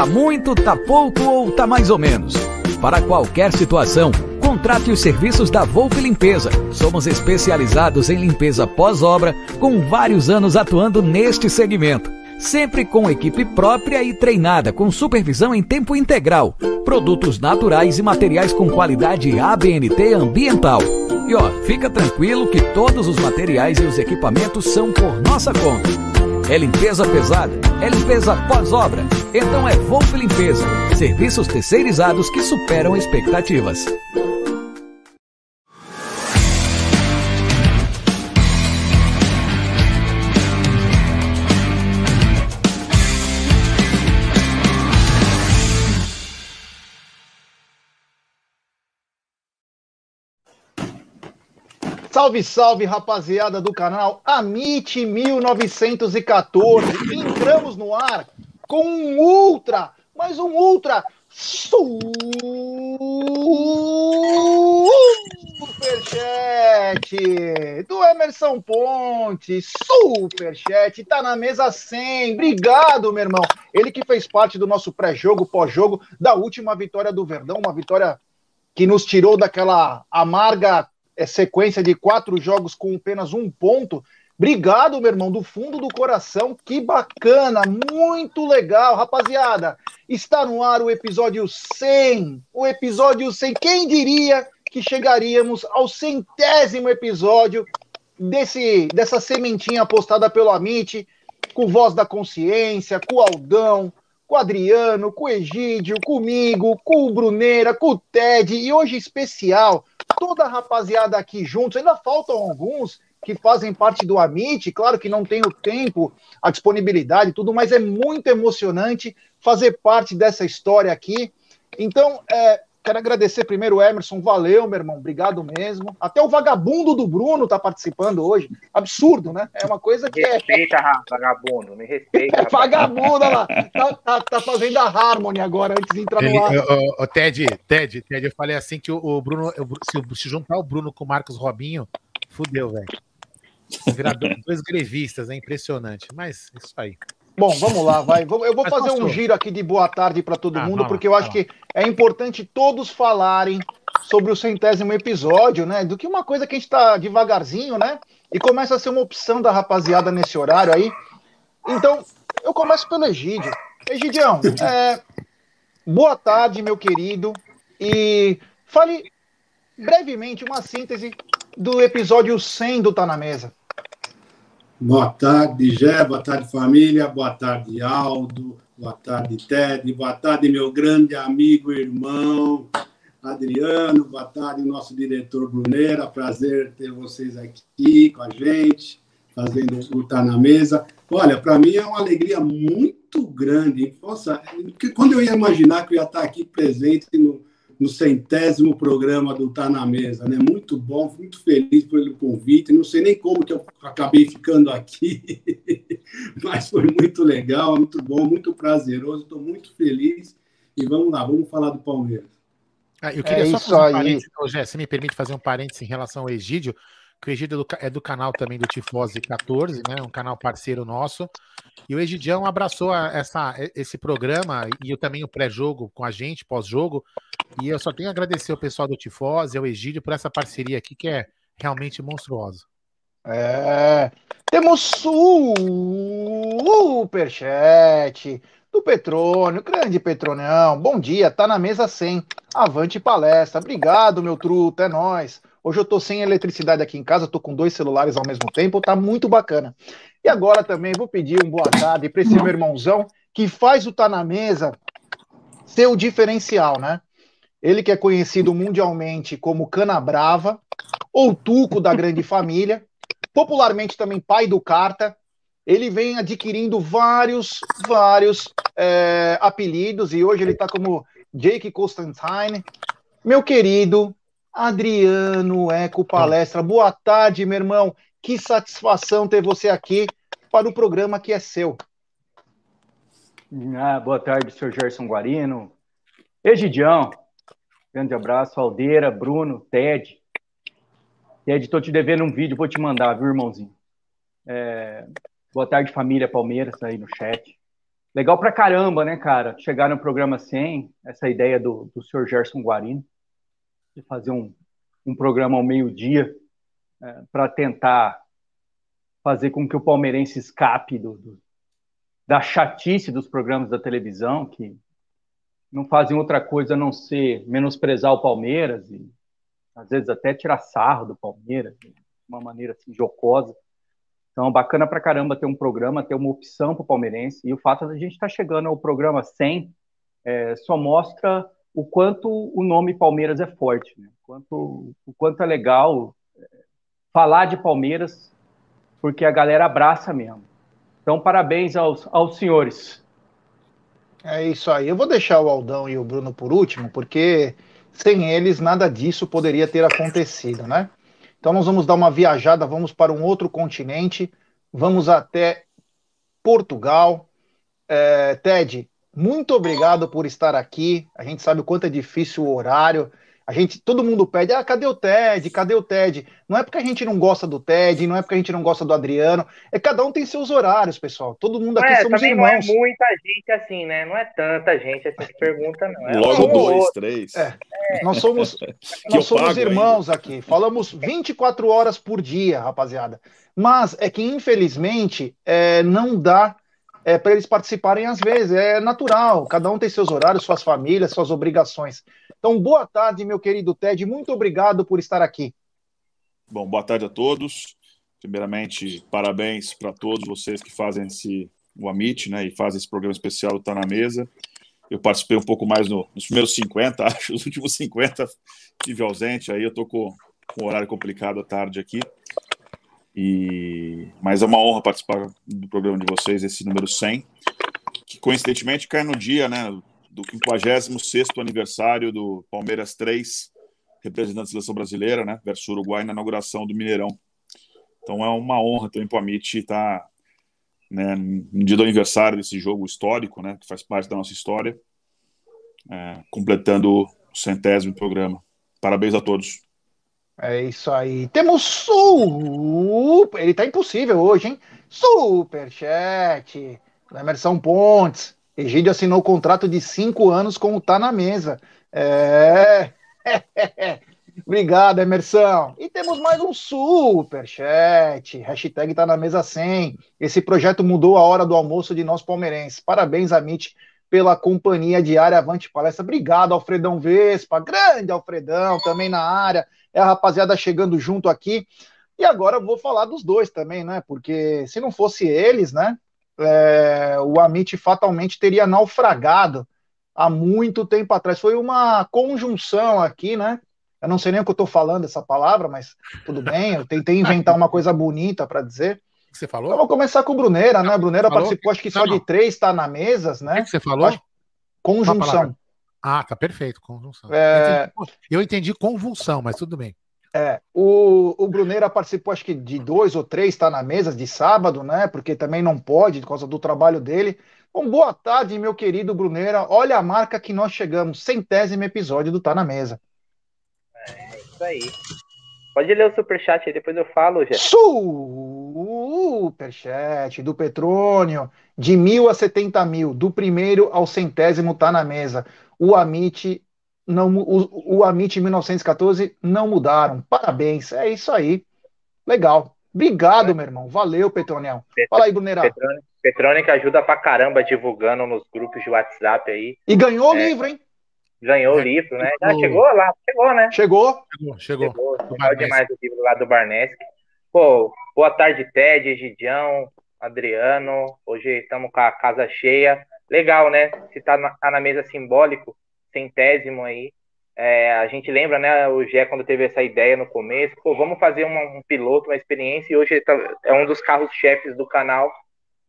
Tá muito, tá pouco ou tá mais ou menos? Para qualquer situação, contrate os serviços da Wolf Limpeza. Somos especializados em limpeza pós-obra, com vários anos atuando neste segmento. Sempre com equipe própria e treinada, com supervisão em tempo integral. Produtos naturais e materiais com qualidade ABNT ambiental. E ó, fica tranquilo que todos os materiais e os equipamentos são por nossa conta. É limpeza pesada? É limpeza pós-obra? Então é Wolf Limpeza. Serviços terceirizados que superam expectativas. Salve, salve, rapaziada do canal Amit 1914. Entramos no ar com um ultra, mas um ultra superchat do Emerson Ponte. Superchat, tá na mesa 100. Obrigado, meu irmão. Ele que fez parte do nosso pré-jogo, pós-jogo da última vitória do Verdão, uma vitória que nos tirou daquela amarga sequência de quatro jogos com apenas um ponto. Obrigado, meu irmão, do fundo do coração. Que bacana, muito legal, rapaziada. Está no ar o episódio 100. O episódio 100. Quem diria que chegaríamos ao centésimo episódio desse dessa sementinha postada pelo Amit, com voz da consciência, com o Aldão, com o Adriano, com o Egídio, comigo, com o Bruneira, com o Ted e hoje especial toda a rapaziada aqui juntos. Ainda faltam alguns que fazem parte do Amit, claro que não tem o tempo, a disponibilidade, tudo, mas é muito emocionante fazer parte dessa história aqui. Então, é, quero agradecer primeiro o Emerson, valeu, meu irmão, obrigado mesmo. Até o vagabundo do Bruno tá participando hoje. Absurdo, né? É uma coisa que respeita, é. Respeita, vagabundo, me respeita. É, vagabundo, olha lá. Tá, tá, tá, fazendo a Harmony agora, antes de entrar Ele, no ar. O, o, Ted, Ted, Ted, eu falei assim que o, o Bruno, se, se juntar o Bruno com o Marcos Robinho, fudeu, velho. Virar dois grevistas, é impressionante. Mas isso aí. Bom, vamos lá, vai. Eu vou fazer um giro aqui de boa tarde para todo ah, mundo, porque eu acho que é importante todos falarem sobre o centésimo episódio, né? Do que uma coisa que a gente está devagarzinho, né? E começa a ser uma opção da rapaziada nesse horário aí. Então, eu começo pelo Egídio. Egidião, é, boa tarde, meu querido. E fale brevemente uma síntese do episódio 100 do Tá na Mesa. Boa tarde, Gé, boa tarde, família, boa tarde, Aldo, boa tarde, Ted, boa tarde, meu grande amigo, irmão, Adriano, boa tarde, nosso diretor Bruneira, prazer ter vocês aqui com a gente, fazendo o Tá na Mesa. Olha, para mim é uma alegria muito grande. Nossa, quando eu ia imaginar que eu ia estar aqui presente no, no centésimo programa do Tá na Mesa, né? Muito bom, muito feliz pelo convite. Não sei nem como que eu acabei ficando aqui, mas foi muito legal, muito bom, muito prazeroso. Estou muito feliz. E vamos lá, vamos falar do Palmeiras. Ah, eu queria É só isso fazer um aí. parênteses, Gé, você me permite fazer um parênteses em relação ao Egídio, que o Egídio é é do canal também do Tifose 14, né? Um canal parceiro nosso. E o Egidião abraçou essa, esse programa e eu também o pré-jogo com a gente, pós-jogo. E eu só tenho a agradecer ao pessoal do Tifose, ao Egídio, por essa parceria aqui que é realmente monstruosa. É, temos superchat do Petrônio, grande Petronião. Bom dia, tá na mesa 100. Avante palestra. Obrigado, meu truta, é nóis. Hoje eu tô sem eletricidade aqui em casa, tô com dois celulares ao mesmo tempo, tá muito bacana. E agora também vou pedir um boa tarde para esse meu irmãozão que faz o Tá na Mesa ser o diferencial, né? Ele que é conhecido mundialmente como Cana Brava, ou Tuco da Grande Família, popularmente também pai do Carta. Ele vem adquirindo vários, vários é, apelidos e hoje ele está como Jake Constantine. Meu querido Adriano Eco Palestra, boa tarde, meu irmão. Que satisfação ter você aqui para o programa que é seu. Ah, boa tarde, senhor Gerson Guarino. Egidião, grande abraço. Aldeira, Bruno, Ted. Ted, tô te devendo um vídeo, vou te mandar, viu, irmãozinho? É, boa tarde, família Palmeiras, aí no chat. Legal pra caramba, né, cara? Chegar no programa 100, essa ideia do, do senhor Gerson Guarino, de fazer um, um programa ao meio-dia é, para tentar fazer com que o palmeirense escape do, do da chatice dos programas da televisão, que não fazem outra coisa a não ser menosprezar o Palmeiras e às vezes até tirar sarro do Palmeiras, de uma maneira assim jocosa. Então, bacana pra caramba ter um programa, ter uma opção para o palmeirense. E o fato de a gente estar tá chegando ao programa 100 é, só mostra o quanto o nome Palmeiras é forte, né? o, quanto, o quanto é legal é, falar de Palmeiras, porque a galera abraça mesmo. Então, parabéns aos, aos senhores. É isso aí. Eu vou deixar o Aldão e o Bruno por último, porque sem eles nada disso poderia ter acontecido, né? Então nós vamos dar uma viajada, vamos para um outro continente, vamos até Portugal. É, Ted, muito obrigado por estar aqui. A gente sabe o quanto é difícil o horário. A gente, todo mundo pede, ah, cadê o Ted? Cadê o Ted? Não é porque a gente não gosta do Ted, não é porque a gente não gosta do Adriano, é cada um tem seus horários, pessoal. Todo mundo aqui é, somos também irmãos. não é muita gente assim, né? Não é tanta gente assim que pergunta, não. É Logo um dois, outro. três. É. Nós somos, nós somos irmãos aqui. Falamos 24 horas por dia, rapaziada. Mas é que, infelizmente, é, não dá é, para eles participarem às vezes. É natural. Cada um tem seus horários, suas famílias, suas obrigações. Então, boa tarde, meu querido Ted. Muito obrigado por estar aqui. Bom, boa tarde a todos. Primeiramente, parabéns para todos vocês que fazem esse, o Amit, né, e fazem esse programa especial Tá na Mesa. Eu participei um pouco mais no, nos primeiros 50, acho. Os últimos 50 tive ausente, aí eu com, com um horário complicado à tarde aqui. E mas é uma honra participar do programa de vocês, esse número 100, que coincidentemente cai no dia, né, do 56º aniversário do Palmeiras 3, representante da seleção brasileira, né, versus Uruguai na inauguração do Mineirão. Então é uma honra também para o Amit estar né, no dia do aniversário desse jogo histórico, né, que faz parte da nossa história, é, completando o centésimo programa. Parabéns a todos. É isso aí. Temos super. Ele tá impossível hoje, hein? Superchat. Emerson Pontes. Egídio assinou contrato de cinco anos com o Tá na Mesa. É. Obrigado, Emerson. E temos mais um superchat. Hashtag tá na mesa 100. Esse projeto mudou a hora do almoço de nós palmeirenses. Parabéns, Amit, pela companhia diária Avante Palestra. Obrigado, Alfredão Vespa. Grande Alfredão, também na área. É a rapaziada chegando junto aqui. E agora eu vou falar dos dois também, né? Porque se não fosse eles, né? É, o Amit fatalmente teria naufragado há muito tempo atrás. Foi uma conjunção aqui, né? Eu não sei nem o que eu estou falando essa palavra, mas tudo bem. Eu tentei inventar uma coisa bonita para dizer. O que você falou? Então, vou começar com o Bruneira, né? O Bruneira participou, acho que só Não, de três, tá na mesas, O né? que que você falou? Acho- Conjunção. Ah, tá perfeito, conjunção. É. Eu, entendi, eu entendi convulsão, mas tudo bem. É, o, o Bruneira participou, acho que de dois ou três, tá na mesa de sábado, né? Porque também não pode, por causa do trabalho dele. Bom, boa tarde, meu querido Bruneira. Olha a marca que nós chegamos, centésimo episódio do Tá na Mesa. Isso aí. Pode ler o superchat aí, depois eu falo, já. Superchat do Petrônio, de mil a setenta mil, do primeiro ao centésimo tá na mesa. O Amit não, o, o Amit 1914 não mudaram. Parabéns, é isso aí. Legal. Obrigado, meu irmão. Valeu, Petronião. Fala aí, Brunerá. Petrônica ajuda pra caramba divulgando nos grupos de WhatsApp aí. E ganhou o É. livro, hein? Ganhou o É, livro, né? Já tipo- chegou lá, chegou, né? Chegou. Chegou, chegou. Chegou, demais o livro lá do Barneschi. Pô, boa tarde, Ted, Egidião, Adriano. Hoje estamos com a casa cheia. Legal, né? Se tá na, tá na mesa simbólico, centésimo aí. É, a gente lembra, né, o Gé, quando teve essa ideia no começo, pô, vamos fazer uma- um piloto, uma experiência, e hoje tá- é um dos carros-chefes do canal.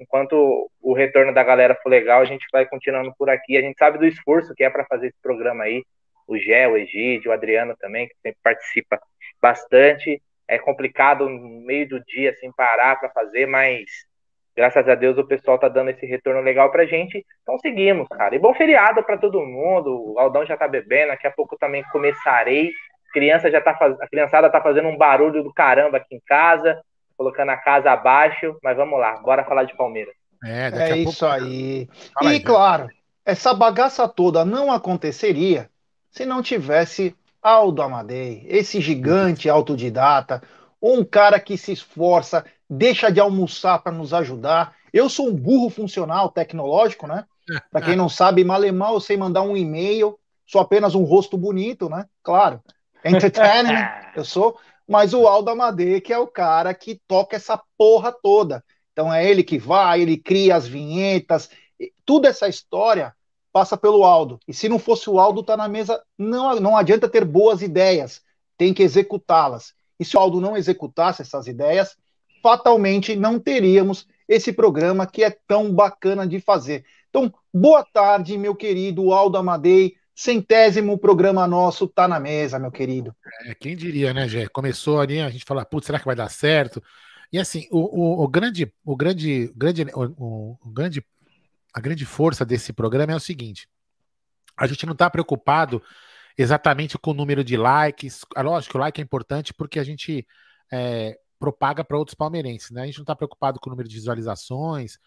Enquanto o retorno da galera for legal, a gente vai continuando por aqui. A gente sabe do esforço que é para fazer esse programa aí. O Gé, o Egídio, o Adriano também, que sempre participa bastante. É complicado no meio do dia, assim, parar para fazer, mas graças a Deus o pessoal tá dando esse retorno legal pra gente. Então seguimos, cara. E bom feriado para todo mundo. O Aldão já tá bebendo, daqui a pouco também começarei. Criança já tá faz... A criançada tá fazendo um barulho do caramba aqui em casa, colocando a casa abaixo, mas vamos lá, bora falar de Palmeiras. É, daqui É a isso pouco. aí. Fala e aí, claro, essa bagaça toda não aconteceria se não tivesse Aldo Amadei, esse gigante autodidata, um cara que se esforça, deixa de almoçar para nos ajudar. Eu sou um burro funcional tecnológico, né? Para quem não sabe, mal e mal eu sei mandar um e-mail, sou apenas um rosto bonito, né? Claro. Entertainment, eu sou. Mas o Aldo Amadei, que é o cara que toca essa porra toda. Então é ele que vai, ele cria as vinhetas, tudo essa história passa pelo Aldo. E se não fosse o Aldo, tá na mesa, não, não adianta ter boas ideias, tem que executá-las. E se o Aldo não executasse essas ideias, fatalmente não teríamos esse programa que é tão bacana de fazer. Então, boa tarde, meu querido Aldo Amadei. Centésimo programa nosso tá na mesa, meu querido. É, quem diria, né, Gé? Começou ali, a gente fala, putz, será que vai dar certo? E assim, o, o, o grande, o grande, grande, o, o- grande, a grande força desse programa é o seguinte: a gente não está preocupado exatamente com o número de likes. É lógico o like é importante porque a gente é, propaga para outros palmeirenses, né? A gente não está preocupado com o número de visualizações,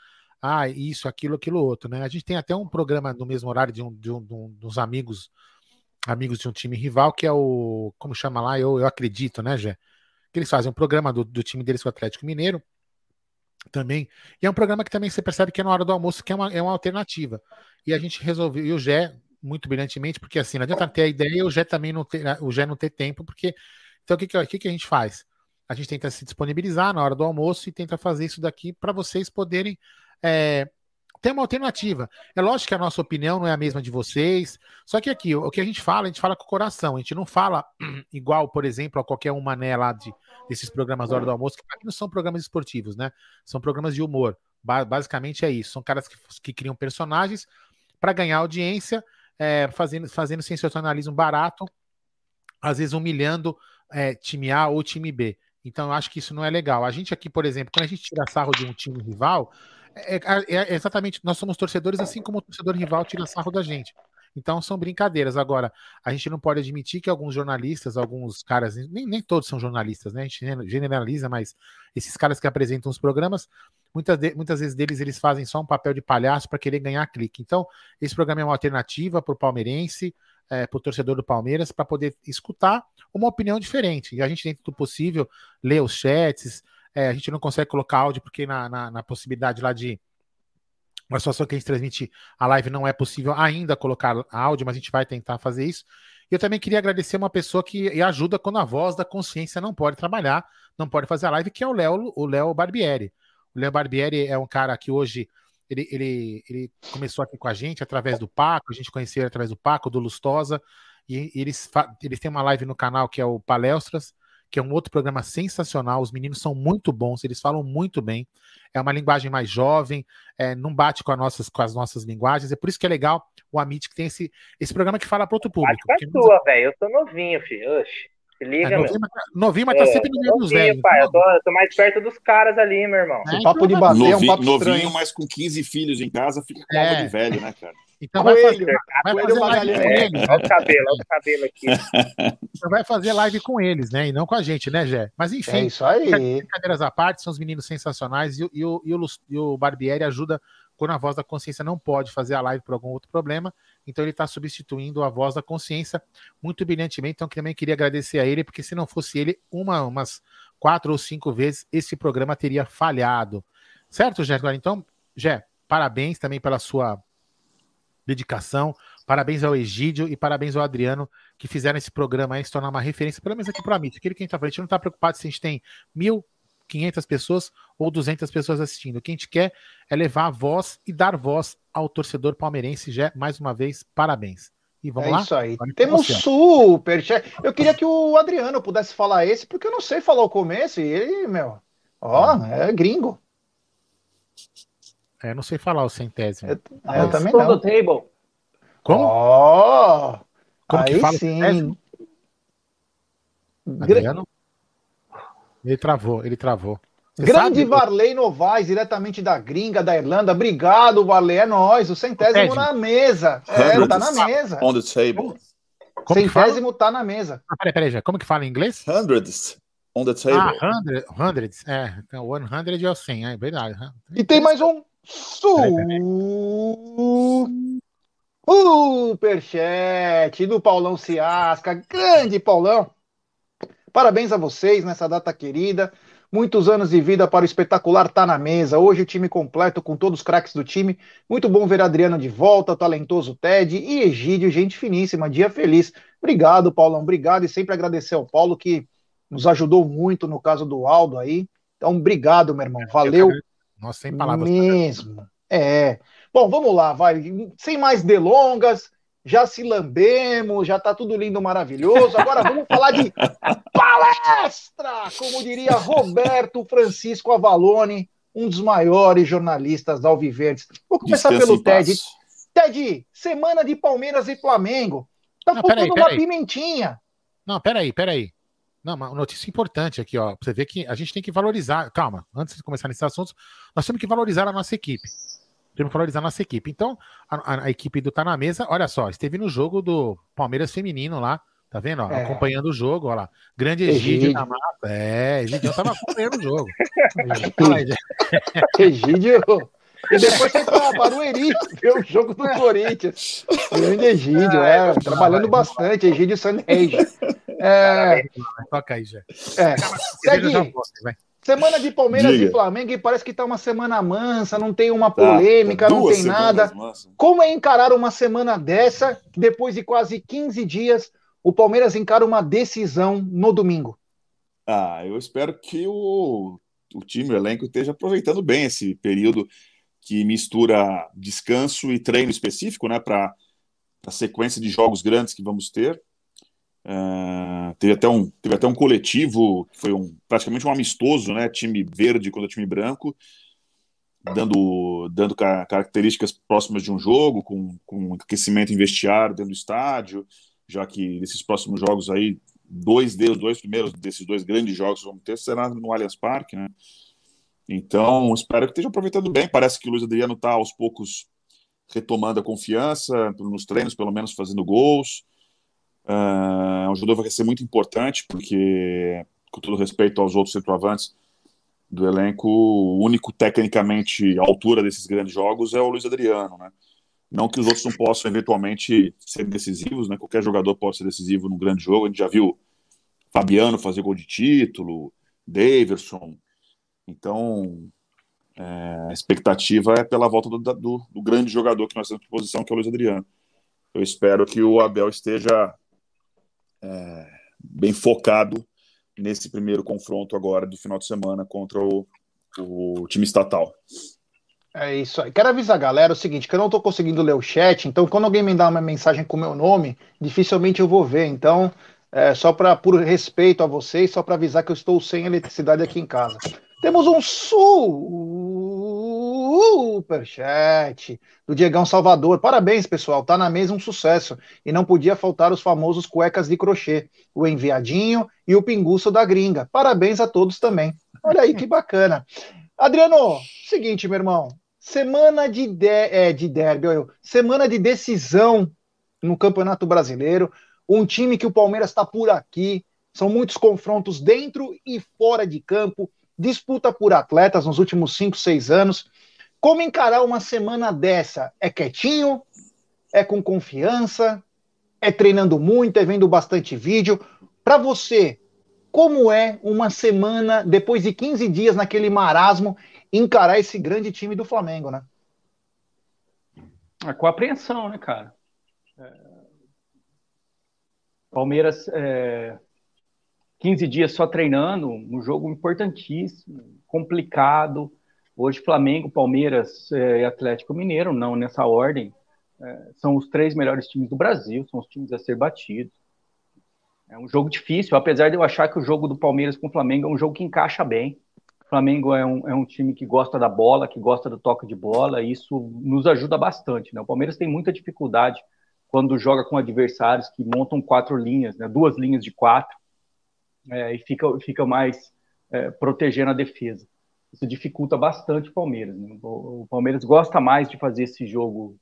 ah, isso, aquilo, aquilo outro, né? A gente tem até um programa no mesmo horário de um, de um, de um dos amigos amigos de um time rival, que é o. Como chama lá? Eu, eu acredito, né, Gé? Que eles fazem um programa do, do time deles com o Atlético Mineiro também. E é um programa que também você percebe que é na hora do almoço, que é uma, é uma alternativa. E a gente resolveu, e o Gé, muito brilhantemente, porque assim, não adianta ter a ideia e o Gé também não ter, o Gé não ter tempo, porque. Então o que, que, que a gente faz? A gente tenta se disponibilizar na hora do almoço e tenta fazer isso daqui para vocês poderem é, ter uma alternativa. É lógico que a nossa opinião não é a mesma de vocês, só que aqui, o que a gente fala, a gente fala com o coração, a gente não fala igual, por exemplo, a qualquer um mané lá de, desses programas da hora do almoço, que mim não são programas esportivos, né? São programas de humor. Ba- basicamente é isso. São caras que, que criam personagens para ganhar audiência, é, fazendo, fazendo sensacionalismo barato, às vezes humilhando é, time A ou time B. Então eu acho que isso não é legal. A gente aqui, por exemplo, quando a gente tira sarro de um time rival, é, é- é exatamente, nós somos torcedores assim como o torcedor rival tira sarro da gente. Então são brincadeiras. Agora, a gente não pode admitir que alguns jornalistas, alguns caras, nem, nem todos são jornalistas, né? A gente generaliza, mas esses caras que apresentam os programas, muitas, de- muitas vezes deles eles fazem só um papel de palhaço para querer ganhar clique. Então, esse programa é uma alternativa para o palmeirense, é, para o torcedor do Palmeiras, para poder escutar uma opinião diferente. E a gente, dentro do possível, lê os chats. É, a gente não consegue colocar áudio porque na, na, na possibilidade lá de uma situação que a gente transmite a live não é possível ainda colocar áudio, mas a gente vai tentar fazer isso. E eu também queria agradecer uma pessoa que ajuda quando a voz da consciência não pode trabalhar, não pode fazer a live, que é o Léo, o Léo Barbieri. O Léo Barbieri é um cara que hoje ele, ele, ele começou aqui com a gente através do Paco, a gente conheceu ele através do Paco, do Lustosa, e eles, eles têm uma live no canal que é o Palestras, que é um outro programa sensacional. Os meninos são muito bons, eles falam muito bem. É uma linguagem mais jovem, é, não bate com, nossas, com, as nossas linguagens. É por isso que é legal o Amit que tem esse, esse programa que fala para outro público. Bate com a tua, velho. Eu tô novinho, filho. Oxe. Se liga, é, novinho, mas, novinho, mas tá é, sempre no meio dos velhos. Pai, eu, tô, eu tô mais perto dos caras ali, meu irmão. É, papo de bater, novinho, é um papo novinho, estranho. mas com 15 filhos em casa, fica com alma de velho, né, cara? Então vai Coelho, fazer, vai fazer live com É, eles. olha o cabelo, olha o cabelo aqui. Então vai fazer live com eles, né? E não com a gente, né, Gé? Mas É enfim, isso aí. brincadeiras à parte, são os meninos sensacionais e, o- e o, e, o, e o Barbieri ajuda quando a voz da consciência não pode fazer a live por algum outro problema, então ele está substituindo a voz da consciência muito brilhantemente. Então também queria agradecer a ele, porque se não fosse ele, uma, umas quatro ou cinco vezes esse programa teria falhado. Certo, Gé? Agora, Então, Gé, parabéns também pela sua dedicação. Parabéns ao Egídio e parabéns ao Adriano que fizeram esse programa aí se tornar uma referência, pelo menos aqui para mim. Aquilo que a gente tá falando, a gente não está preocupado se a gente tem mil, 500 pessoas ou 200 pessoas assistindo. O que a gente quer é levar a voz e dar voz ao torcedor palmeirense. Já mais uma vez, parabéns. E vamos é lá? isso aí. Agora com Temos você, ó. super chat. Eu queria que o Adriano pudesse falar esse, porque eu não sei falar o começo. E ele, meu, ó, é gringo. É, não sei falar o centésimo. Eu, é, eu também não. the table. Como? Ó, Como que aí fala o sim. Adriano? Ele travou, ele travou. Você Grande sabe? Varley Novaes, diretamente da gringa, da Irlanda. Obrigado, Varley. É nóis. O centésimo Ted. na mesa. É, tá na mesa. On the table. Como que fala? Centésimo tá na mesa. Ah, peraí, peraí, já. Como que fala em inglês? Hundreds on the Ah, table. hundred, hundreds. É, então, 100 é o 100, é verdade. E tem mais um superchat do Paulão Ciasca. Grande Paulão. Parabéns a vocês nessa data querida. Muitos anos de vida para o espetacular Tá na Mesa. Hoje o time completo com todos os craques do time. Muito bom ver Adriano de volta, talentoso Ted e Egídio, gente finíssima. Dia feliz. Obrigado, Paulão. Obrigado e sempre agradecer ao Paulo que nos ajudou muito no caso do Aldo aí. Então, obrigado, meu irmão. Valeu Nossa, sem palavras. mesmo. É. Bom, vamos lá, vai. Sem mais delongas, já se lambemos, já tá tudo lindo, maravilhoso. Agora vamos falar de palestra, como diria Roberto Francisco Avalone, um dos maiores jornalistas alviverdes. Vou começar Descanse pelo. Ted. Ted, semana de Palmeiras e Flamengo. Tá Não, faltando peraí, uma pimentinha. Não, peraí, peraí. Não, uma notícia importante aqui, ó. Pra você ver que a gente tem que valorizar. Calma, antes de começar nesses assuntos, nós temos que valorizar a nossa equipe. Temos que valorizar a nossa equipe. Então, a, a- a equipe do Tá na Mesa, olha só, esteve no jogo do Palmeiras Feminino lá, tá vendo? ó? É. Acompanhando o jogo, olha lá. Grande Egídio Egídio. na mata. É, Egídio tava acompanhando o jogo. Zé. Egídio. E depois foi pra Barueri ver o jogo do Corinthians. Grande Egídio, é, trabalhando bastante. Egídio Sandrege. É, Toca aí, já. é. Cerveja já Segue, volta, vai. semana de Palmeiras Diga. e Flamengo e parece que tá uma semana mansa, não tem uma Tá, polêmica, tá não duas tem nada. nossa. Como é encarar uma semana dessa, depois de quase 15 dias, o Palmeiras encara uma decisão no domingo? Ah, eu espero que o, o time, o elenco, esteja aproveitando bem esse período que mistura descanso e treino específico, né, para a sequência de jogos grandes que vamos ter. Ah, teve, até um, teve até um coletivo, que foi um, praticamente um amistoso, né, time verde contra time branco, dando, dando ca- características próximas de um jogo, com, com aquecimento em vestiário dentro do estádio, já que nesses próximos jogos aí, dois deles, dois primeiros desses dois grandes jogos que vamos ter será no Allianz Parque, né? Então, espero que esteja aproveitando bem. Parece que o Luiz Adriano está aos poucos retomando a confiança nos treinos, pelo menos fazendo gols. Ah, um jogador vai ser muito importante, porque, com todo respeito aos outros centroavantes do elenco, o único tecnicamente à altura desses grandes jogos é o Luiz Adriano, né? Não que os outros não possam eventualmente ser decisivos, né? Qualquer jogador pode ser decisivo num grande jogo. A gente já viu Fabiano fazer gol de título, Daverson. Então, é, a expectativa é pela volta do, do, do grande jogador que nós temos em posição, que é o Luiz Adriano. Eu espero que o Abel esteja é, bem focado nesse primeiro confronto agora do final de semana contra o, o time estatal. É isso aí. Quero avisar a galera o seguinte, que eu não tô conseguindo ler o chat, então quando alguém me dá uma mensagem com o meu nome, dificilmente eu vou ver. Então, é, só para por respeito a vocês, só para avisar que eu estou sem eletricidade aqui em casa. Temos um superchat do Diegão Salvador. Parabéns, pessoal. Tá na mesa um sucesso. E não podia faltar os famosos cuecas de crochê, o enviadinho e o pinguço da gringa. Parabéns a todos também. Olha aí que bacana. Adriano, seguinte, meu irmão. Semana de, de, é, de derby, semana de decisão no Campeonato Brasileiro um time que o Palmeiras está por aqui, são muitos confrontos dentro e fora de campo, disputa por atletas nos últimos 5, 6 anos. Como encarar uma semana dessa? É quietinho? É com confiança? É treinando muito? É vendo bastante vídeo? Para você, como é uma semana, depois de 15 dias naquele marasmo, encarar esse grande time do Flamengo, né? É com apreensão, né, cara? É Palmeiras, é, 15 dias só treinando, um jogo importantíssimo, complicado. Hoje, Flamengo, Palmeiras é, e Atlético Mineiro, não nessa ordem, é, são os três melhores times do Brasil, são os times a ser batidos. É um jogo difícil, apesar de eu achar que o jogo do Palmeiras com o Flamengo é um jogo que encaixa bem. O Flamengo é um, é um time que gosta da bola, que gosta do toque de bola, e isso nos ajuda bastante. Né? O Palmeiras tem muita dificuldade quando joga com adversários que montam quatro linhas, né, duas linhas de quatro, é, e fica, fica mais é, protegendo a defesa. Isso dificulta bastante o Palmeiras. Né? O, Palmeiras gosta mais de fazer esse jogo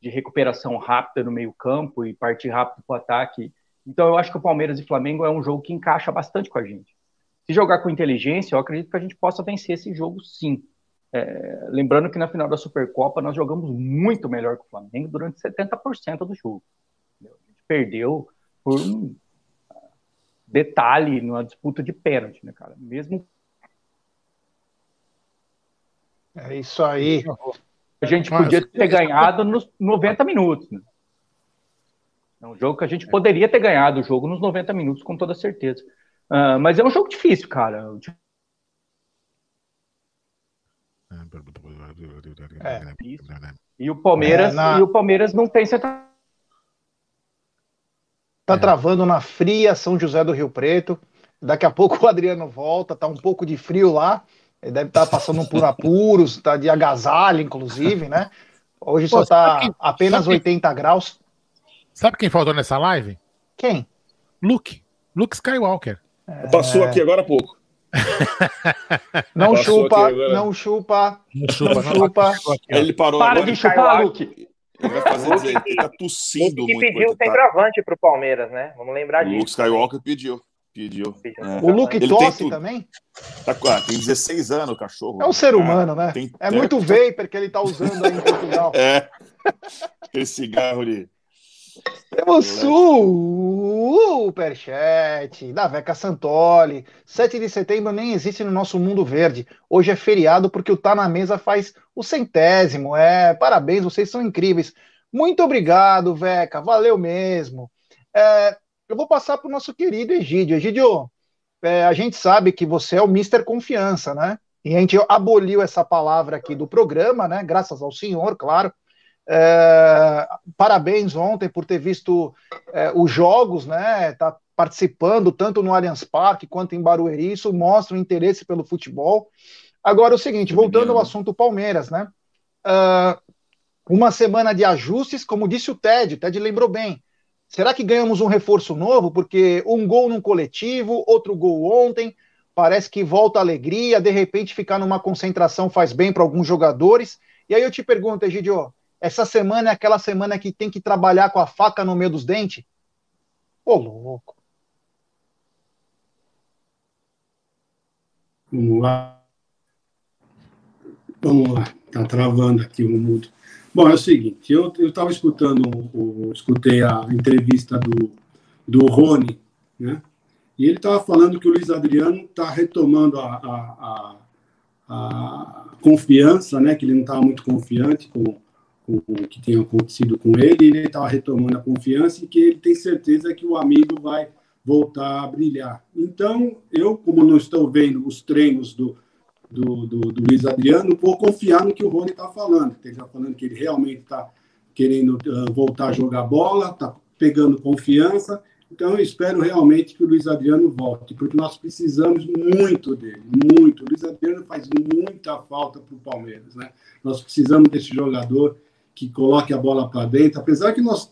de recuperação rápida no meio campo e partir rápido para o ataque. Então eu acho que o Palmeiras e Flamengo é um jogo que encaixa bastante com a gente. Se jogar com inteligência, eu acredito que a gente possa vencer esse jogo sim. É, lembrando que na final da Supercopa nós jogamos muito melhor que o Flamengo durante 70% do jogo. A gente perdeu por um detalhe numa disputa de pênalti, né, cara? Mesmo. É isso aí. A gente podia ter ganhado nos 90 minutos. Né? É um jogo que a gente poderia ter ganhado o jogo nos 90 minutos, com toda certeza. Uh, mas é um jogo difícil, cara. É, e o Palmeiras, é, na... e o Palmeiras não tem central. Tá é. travando na fria São José do Rio Preto. Daqui a pouco o Adriano volta, tá um pouco de frio lá. Ele deve estar tá passando por apuros, tá de agasalho, inclusive, né? Hoje Pô, só tá quem, apenas 80 graus. Sabe quem faltou nessa live? Quem? Luke. Luke Skywalker. É... Passou aqui agora há pouco. Não chupa, não chupa, não chupa, não chupa. Ele parou Para agora. de chupar, Luke. Ele vai fazer dizer, ele tá tossindo muito. que pediu o centroavante pro Palmeiras, né? Vamos lembrar disso. O Luke Skywalker pediu. Pediu. É. O Luke ele tosse tem também? Tá, tem 16 anos o cachorro. É um ser humano, né? Tem... É muito vapor que ele tá usando aí em Portugal. É. Aquele cigarro ali. Temos superchat da Veca Santoli. 7 de setembro nem existe no nosso mundo verde. Hoje é feriado porque o Tá na Mesa faz o centésimo. É, parabéns, vocês são incríveis. Muito obrigado, Veca. Valeu mesmo. É, eu vou passar para o nosso querido Egídio. Egídio, é, a gente sabe que você é o Mister Confiança, né? E a gente aboliu essa palavra aqui do programa, né? Graças ao senhor, claro. É, parabéns ontem por ter visto é, os jogos, né? Tá participando tanto no Allianz Parque quanto em Barueri. Isso mostra o interesse pelo futebol. Agora, o seguinte, voltando ao assunto Palmeiras, né? Uh, uma semana de ajustes, como disse o Ted, o Ted lembrou bem. Será que ganhamos um reforço novo? Porque um gol num coletivo, outro gol ontem, parece que volta a alegria, de repente ficar numa concentração faz bem para alguns jogadores. E aí eu te pergunto, Egidio, essa semana é aquela semana que tem que trabalhar com a faca no meio dos dentes? Ô, louco. Vamos lá. Vamos lá. Tá travando aqui o mudo. Bom, é o seguinte, eu estava escutando, o, escutei a entrevista do, do Rony, né? E ele estava falando que o Luiz Adriano está retomando a, a, a, a, confiança, né? Que ele não estava muito confiante com, o que tinha acontecido com ele, ele estava retomando a confiança e que ele tem certeza que o amigo vai voltar a brilhar. Então, eu, como não estou vendo os treinos do, do, do, do Luiz Adriano, vou confiar no que o Rony está falando. Ele está falando que ele realmente está querendo uh, voltar a jogar bola, está pegando confiança. Então, eu espero realmente que o Luiz Adriano volte, porque nós precisamos muito dele, muito. O Luiz Adriano faz muita falta para o Palmeiras, né? Nós precisamos desse jogador que coloque a bola para dentro, apesar que nós,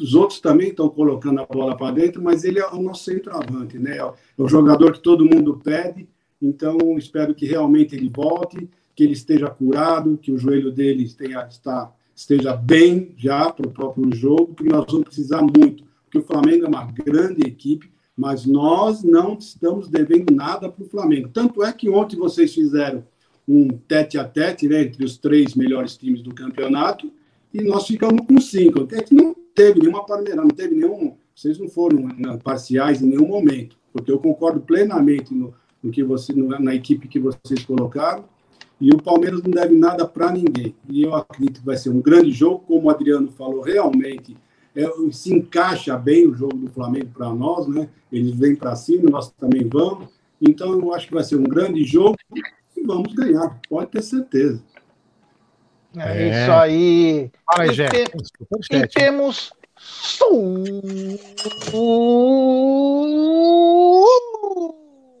os outros também estão colocando a bola para dentro, mas ele é o nosso centroavante, né? É o jogador que todo mundo pede, então espero que realmente ele volte, que ele esteja curado, que o joelho dele esteja, está, esteja bem já para o próprio jogo, porque nós vamos precisar muito porque o Flamengo é uma grande equipe, mas nós não estamos devendo nada para o Flamengo. Tanto é que ontem vocês fizeram um tete a tete né, entre os três melhores times do campeonato e nós ficamos com cinco. A gente não teve nenhuma parmeira, não teve nenhum. Vocês não foram né, parciais em nenhum momento, porque eu concordo plenamente no, no que você, no, na equipe que vocês colocaram. E o Palmeiras não deve nada para ninguém. E eu acredito que vai ser um grande jogo, como o Adriano falou, realmente é, se encaixa bem o jogo do Flamengo para nós, né? Eles vêm para cima, nós também vamos. Então, eu acho que vai ser um grande jogo e vamos ganhar, pode ter certeza. É, é. isso aí. Fala e, te... e temos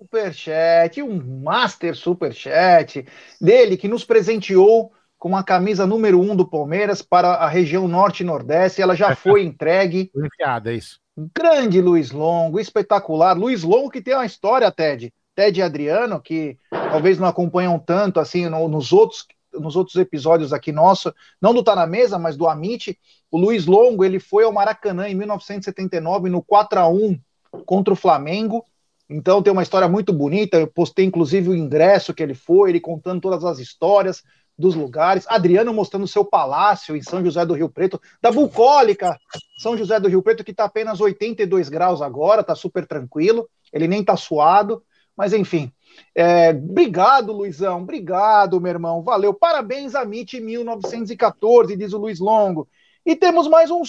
superchat, um master superchat dele que nos presenteou com a camisa número um do Palmeiras para a região norte e nordeste. Ela já foi entregue. Enfiada, é isso. Grande Luiz Longo, espetacular. Luiz Longo que tem uma história, Ted. Ted e Adriano, que talvez não acompanham tanto assim no, nos outros nos outros episódios aqui nosso, não do Tá na Mesa, mas do Amit, o Luiz Longo, ele foi ao Maracanã em 1979 no 4 a 1 contra o Flamengo. Então tem uma história muito bonita. Eu postei inclusive o ingresso que ele foi, ele contando todas as histórias, dos lugares. Adriano mostrando seu palácio em São José do Rio Preto, da bucólica São José do Rio Preto, que está apenas 82 graus agora, está super tranquilo, ele nem está suado, mas enfim. É, obrigado, Luizão, obrigado, meu irmão, valeu. Parabéns a MIT 1914, diz o Luiz Longo. E temos mais um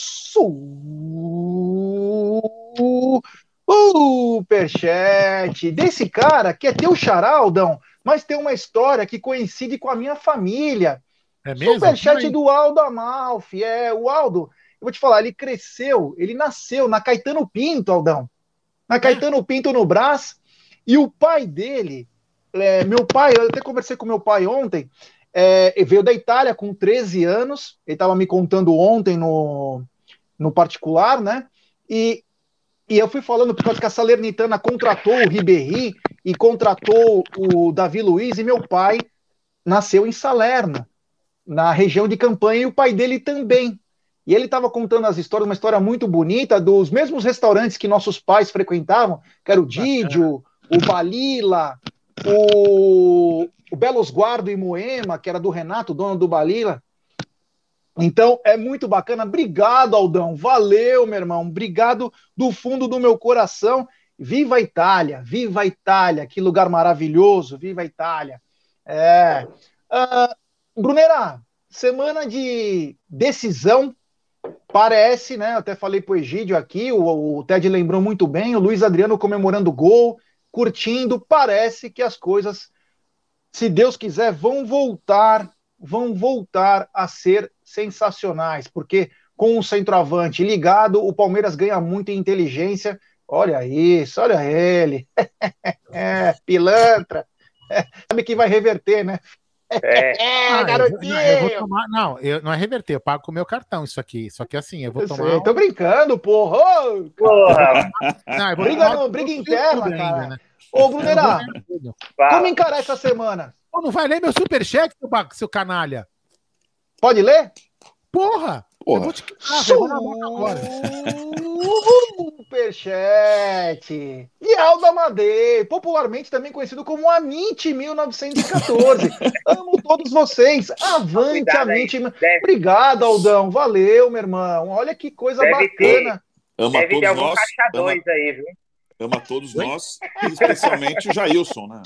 superchat desse cara que é teu charaldão mas tem uma história que coincide com a minha família. É mesmo? Superchat do Aldo Amalfi. É, o Aldo, eu vou te falar, ele cresceu, ele nasceu na Caetano Pinto, Aldão. Na é. Caetano Pinto no Brás. E o pai dele, é, meu pai, eu até conversei com meu pai ontem, é, veio da Itália com 13 anos, ele estava me contando ontem no, no particular, né? E, e eu fui falando, por causa que a Salernitana contratou o Ribéry, e contratou o Davi Luiz, e meu pai nasceu em Salerno, na região de campanha, e o pai dele também. E ele estava contando as histórias, uma história muito bonita, dos mesmos restaurantes que nossos pais frequentavam, que era o Didio, o Balila, o, o Belos Guardo e Moema, que era do Renato, dono do Balila. Então é muito bacana. Obrigado, Aldão. Valeu, meu irmão. Obrigado do fundo do meu coração. Viva a Itália, viva a Itália, que lugar maravilhoso, viva a Itália. É. Uh, Brunera, semana de decisão, parece, né? Até falei pro Egídio aqui, o, o Ted lembrou muito bem, o Luiz Adriano comemorando o gol, curtindo, parece que as coisas, se Deus quiser, vão voltar, vão voltar a ser sensacionais, porque com o centroavante ligado, o Palmeiras ganha muito em inteligência Olha isso, olha ele. é, pilantra. É, sabe que vai reverter, né? É, é ah, garotinho. Eu, eu tomar, não, eu, não é reverter, eu pago com o meu cartão isso aqui. Só que assim, eu vou eu tomar. Sei, tô brincando, porra. Porra. Não, briga, não, briga interna, cara. Ainda, né? Ô, Brunerá, como encarar essa semana? Pô, não vai ler meu superchat, seu, seu canalha. Pode ler? Porra! Porra. Eu vou te quitar, agora. Superchat e Aldo Amadei, popularmente também conhecido como Amite 1914. Amo todos vocês. Avante, Cuidado, Amite. Obrigado, Aldão. Valeu, meu irmão. Olha que coisa Deve bacana. Ter. Ama Deve todos nós. Ama, aí, viu? ama todos nós, especialmente o Jailson, né?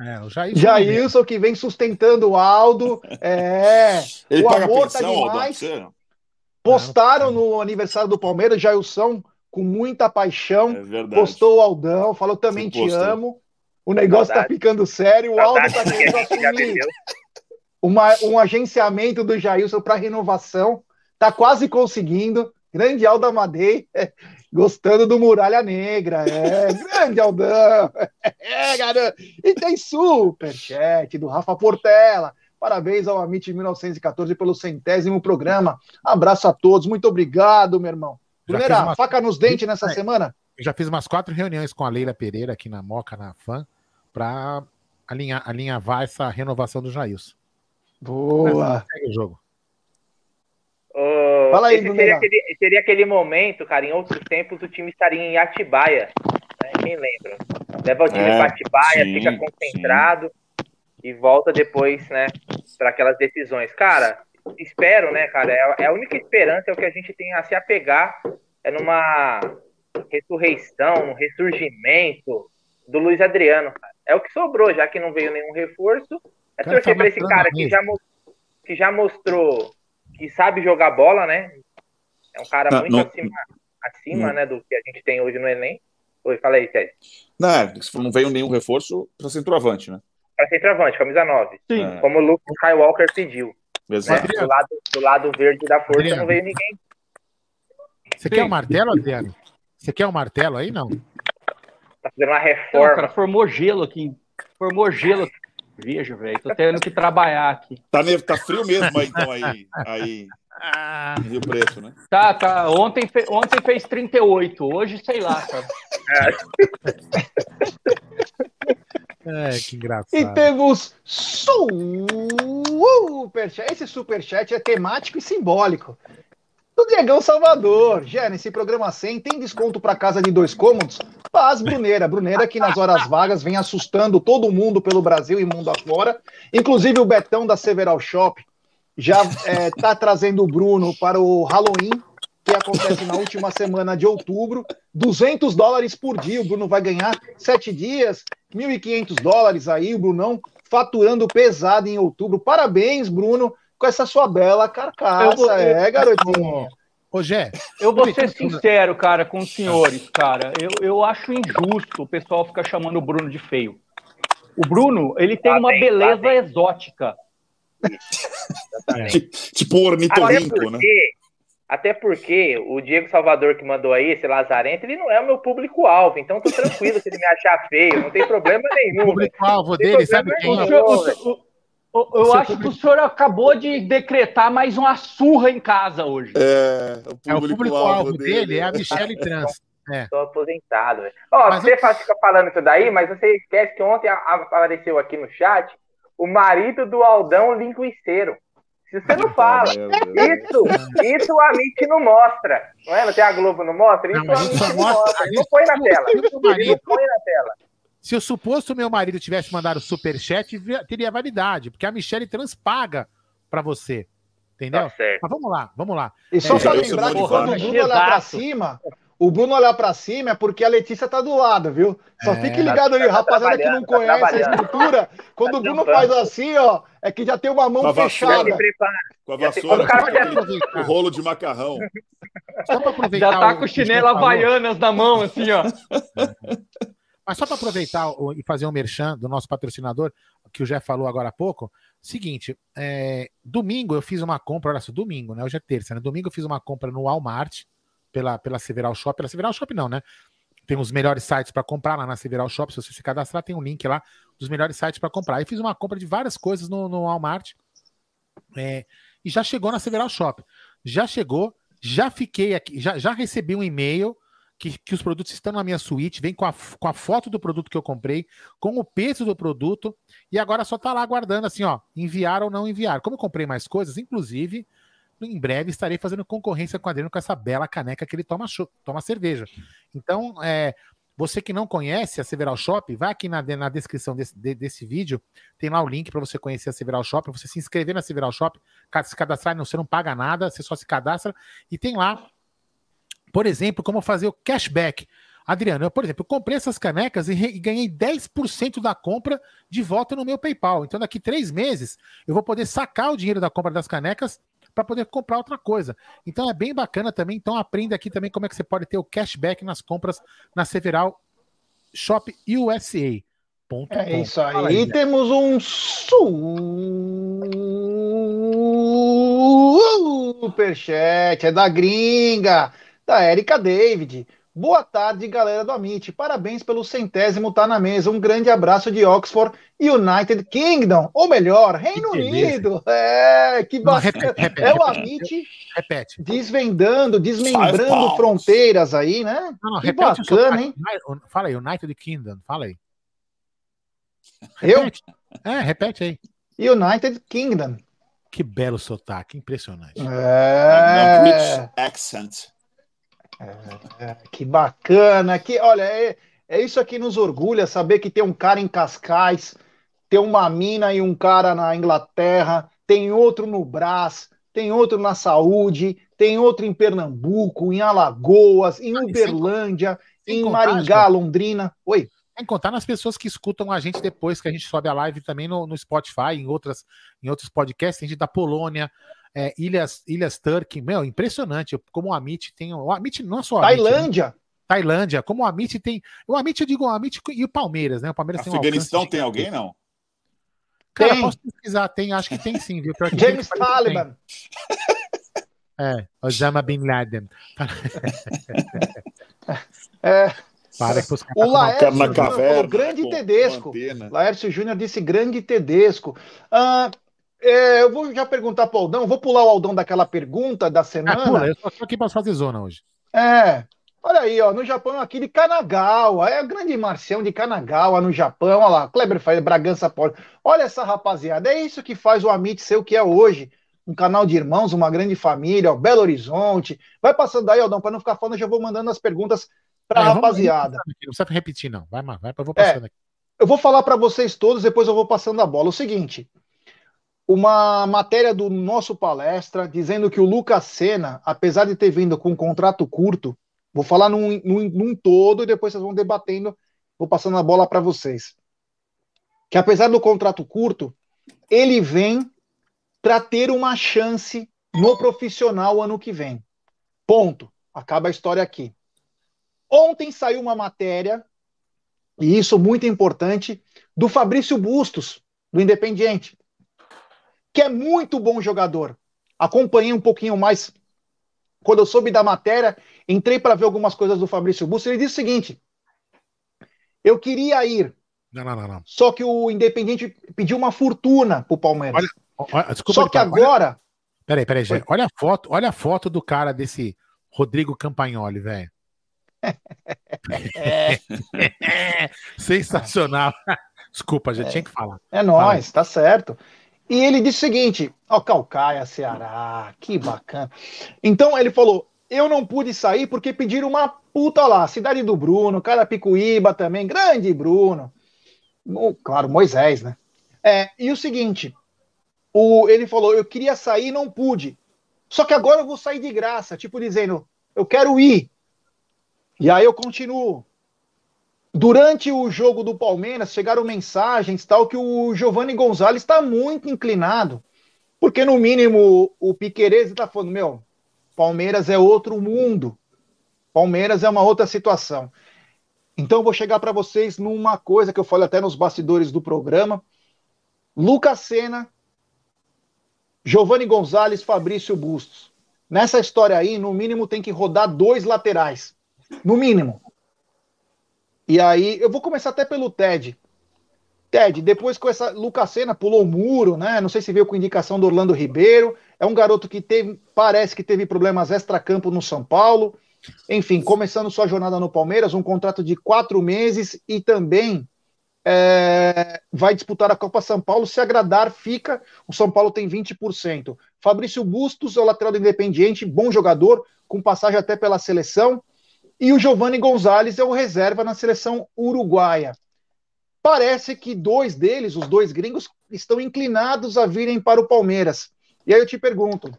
É, o Jailson, Jailson que vem sustentando o Aldo. É, Ele o amor tá pensão, tá demais. Aldão, Postaram no aniversário do Palmeiras, Jailson, com muita paixão. É postou o Aldão, falou também te amo. O negócio tá ficando sério. O Aldo tá querendo assumir uma, um agenciamento do Jailson para renovação. Tá quase conseguindo. Grande Aldo Amadei. Gostando do Muralha Negra, é. Grande Aldão. É, garoto. E tem superchat do Rafa Portela. Parabéns ao Amit 1914 pelo centésimo programa. Abraço a todos. Muito obrigado, meu irmão. Bruneira, uma... faca nos dentes nessa é. semana? Eu já fiz umas quatro reuniões com a Leila Pereira aqui na Moca, na FAM, para alinhar, alinhavar essa renovação do Jailson. Boa! Segue o jogo. Uh, Fala aí, esse seria aquele, seria aquele, momento, cara, em outros tempos o time estaria em Atibaia, né? quem lembra? Leva o time é, para Atibaia, sim, fica concentrado sim. E volta depois, né, para aquelas decisões. Cara, espero, né, cara, é, é, a única esperança é o que a gente tem a se apegar é numa ressurreição, um ressurgimento do Luiz Adriano, cara. É o que sobrou, já que não veio nenhum reforço. É cara, torcer tá para esse cara que já, que já mostrou que sabe jogar bola, né? É um cara não, muito não, acima, acima não. né, do que a gente tem hoje no Enem. Oi, fala aí, Ted. Não, é, não veio nenhum reforço para centroavante, né? Para centroavante, camisa 9. Sim. É. Como o Luke Skywalker pediu. Exato. Né? Do, lado, do lado verde da força Adriano. não veio ninguém. Você Sim. quer o um martelo, Adriano? Você quer o um martelo aí, não? Tá fazendo uma reforma. Não, cara, formou gelo aqui. Formou gelo aqui. Veja, velho, tô tendo que trabalhar aqui. Tá, tá frio mesmo aí, então, aí, aí em Rio Preto, né? Tá, tá. Ontem, fe... Ontem fez 38, hoje sei lá, cara. É, que engraçado. E temos superchat. Esse superchat é temático e simbólico do Diegão Salvador. Já nesse programa 100 tem desconto para casa de dois cômodos? Paz Bruneira. Bruneira que nas horas vagas vem assustando todo mundo pelo Brasil e mundo afora. Inclusive o Betão da Several Shop já está é, tá trazendo o Bruno para o Halloween, que acontece na última semana de outubro. 200 dólares por dia. O Bruno vai ganhar sete dias, 1.500 dólares aí. O Brunão faturando pesado em outubro. Parabéns, Bruno com essa sua bela carcaça, vou, é, garotinho. Ô, Gé, eu vou ser sincero, cara, com os senhores, cara. Eu, eu acho injusto o pessoal ficar chamando o Bruno de feio. O Bruno, ele tem tá uma bem, beleza tá exótica. É. Tipo ornitorrinco, né? Até porque o Diego Salvador que mandou aí, esse Lazarento, ele não é o meu público-alvo, então tô tranquilo se ele me achar feio, não tem problema nenhum. O público-alvo dele, sabe quem? É? Eu, eu acho público... que o senhor acabou de decretar mais uma surra em casa hoje. É, o público-alvo é, dele, dele é a Michelle Trans. Estou é. aposentado. Ó, você eu... fica falando isso daí, mas você esquece que ontem apareceu aqui no chat o marido do Aldão linguiceiro. Se você não fala, isso, isso a MIT não mostra. Não é? Não tem a Globo não mostra? Isso não, a MIT não mostra. Não põe na tela. Não põe na tela. Se o suposto meu marido tivesse mandado superchat, teria validade, porque a Michelle transpaga para você. Entendeu? Tá Mas vamos lá, vamos lá. E só é, para lembrar que quando o Bruno olhar para cima, o Bruno olhar para cima é porque a Letícia tá do lado, viu? Só é, fique ligado aí, tá rapaziada que não tá conhece a estrutura. Quando tá o Bruno faz assim, ó, é que já tem uma mão fechada. Com a vassoura, com o rolo de macarrão. Já tá com chinela havaianas na mão, assim, ó. Mas só para aproveitar e fazer um merchan do nosso patrocinador, que o Jeff falou agora há pouco, seguinte, é, domingo eu fiz uma compra, olha só, domingo, né? Hoje é terça, né? Domingo eu fiz uma compra no Walmart, pela, pela Several Shop, pela Several Shop não, né? Tem os melhores sites para comprar lá na Several Shop, se você se cadastrar, tem um link lá dos melhores sites para comprar. Eu fiz uma compra de várias coisas no, no Walmart é, e já chegou na Several Shop. Já chegou, já fiquei aqui, já, já recebi um e-mail que, que os produtos estão na minha suíte, vem com a, com a foto do produto que eu comprei, com o peso do produto, e agora só tá lá aguardando assim, ó, enviar ou não enviar. Como eu comprei mais coisas, inclusive, em breve estarei fazendo concorrência com o Adriano com essa bela caneca que ele toma, toma cerveja. Então, é, você que não conhece a Several Shop, vai aqui na, na descrição desse, de, desse vídeo, tem lá o link para você conhecer a Several Shop, você se inscrever na Several Shop, se cadastrar, você não paga nada, você só se cadastra, e tem lá por exemplo, como fazer o cashback. Adriano, eu, por exemplo, eu comprei essas canecas e, e ganhei 10% da compra de volta no meu PayPal. Então, daqui três meses, eu vou poder sacar o dinheiro da compra das canecas para poder comprar outra coisa. Então, é bem bacana também. Então, aprenda aqui também como é que você pode ter o cashback nas compras na Several Shop USA. Ponto é com. isso aí. aí. E temos um superchat, é da gringa da Erika David. Boa tarde, galera do Amit. Parabéns pelo centésimo Tá na Mesa. Um grande abraço de Oxford, United Kingdom, ou melhor, Reino. Unido. É, que bacana. repete, repete, É o. Amit Repete. desvendando, desmembrando fronteiras aí, né? Não, não, Que repete bacana, hein? Fala aí, United Kingdom. Fala aí. Eu? Repete. É, repete aí. United Kingdom. Que belo sotaque, impressionante. É, British accent. Que bacana. Que, olha, é, é isso aqui nos orgulha, saber que tem um cara em Cascais, tem uma mina e um cara na Inglaterra, tem outro no Brás, tem outro na Saúde, tem outro em Pernambuco, em Alagoas, em Ah, e sem- Uberlândia, sem em contar, Maringá, João. Londrina. Oi. Sem contar nas pessoas que escutam a gente depois que a gente sobe a live também no, no Spotify, em, outras, em outros podcasts, tem gente da Polônia, é, Ilhas, Ilhas Turkey. Meu, impressionante como o Amit tem. O Amit não é só o Amit, né? Tailândia. Tailândia, como o Amit tem. O Amit, eu digo o Amit e o Palmeiras, né? O Palmeiras tem um Afeganistão tem alguém, não? Cara, Tem. posso pesquisar, tem, acho que tem sim, viu? Pior que tem, James. Taliban. É, Osama Bin Laden. É, Para que os o Laércio Júnior falou grande Tedesco. antena. Laércio Júnior disse grande Tedesco. Ah, é, eu vou já perguntar para o Aldão, vou pular o Aldão daquela pergunta da Ah, semana. pula, eu tô aqui pra fazer zona hoje. É, olha aí, ó, no Japão aqui de Kanagawa, é o grande Marcião de Kanagawa no Japão, olha lá, Kleber Faria, Bragança Poli. Olha essa rapaziada, é isso que faz o Amit ser o que é hoje. Um canal de irmãos, uma grande família, ó, Belo Horizonte. Vai passando aí, Aldão, para não ficar falando, eu já vou mandando as perguntas para a É, rapaziada. Não precisa repetir, não. Vai, vai, eu vou É. passando aqui. Eu vou falar para vocês todos, depois eu vou passando a bola. O seguinte, uma matéria do nosso palestra dizendo que o Lucas Senna, apesar de ter vindo com um contrato curto, vou falar num, num, num todo e depois vocês vão debatendo, vou passando a bola para vocês. Que apesar do contrato curto, ele vem para ter uma chance no profissional ano que vem. Ponto. Acaba a história aqui. Ontem saiu uma matéria e isso muito importante, do Fabrício Bustos, do Independiente, que é muito bom jogador. Acompanhei um pouquinho mais quando eu soube da matéria, entrei para ver algumas coisas do Fabrício Bustos. Ele disse o seguinte: eu queria ir, Não, não, não, não. só que o Independiente pediu uma fortuna pro Palmeiras. Olha, Olha, desculpa, só que Ricardo, olha- agora, Peraí, peraí, gente. Olha a foto, olha a foto do cara desse Rodrigo Campagnoli, velho. Sensacional. Desculpa, já tinha que falar. É nóis, tá certo. E ele disse o seguinte: ó, Calcaia, Ceará, que bacana. Então ele falou: eu não pude sair porque pediram uma puta lá, cidade do Bruno, Carapicuíba também, grande Bruno. Claro, Moisés, né? É, e o seguinte: o, ele falou: eu queria sair não pude. Só que agora eu vou sair de graça, tipo dizendo, eu quero ir. E aí eu continuo. Durante o jogo do Palmeiras, chegaram mensagens tal que o Giovanni Gonzalez está muito inclinado. Porque, no mínimo, o Piquerez está falando: meu, Palmeiras é outro mundo. Palmeiras é uma outra situação. Então, eu vou chegar para vocês numa coisa que eu falei até nos bastidores do programa: Lucas Senna, Giovanni Gonzalez, Fabrício Bustos. Nessa história aí, no mínimo, tem que rodar dois laterais. No mínimo. E aí, eu vou começar até pelo Ted. Ted, depois com essa. Lucas Senna pulou o muro, né? Não sei se veio com indicação do Orlando Ribeiro. É um garoto que teve, parece que teve problemas extra-campo no São Paulo. Enfim, começando sua jornada no Palmeiras, um contrato de quatro meses e também é, vai disputar a Copa São Paulo. Se agradar, fica. O São Paulo tem 20%. Fabrício Bustos é o lateral do Independiente, bom jogador, com passagem até pela seleção. E o Giovanni Gonzalez é o reserva na seleção uruguaia. Parece que dois deles, os dois gringos, estão inclinados a virem para o Palmeiras. E aí eu te pergunto: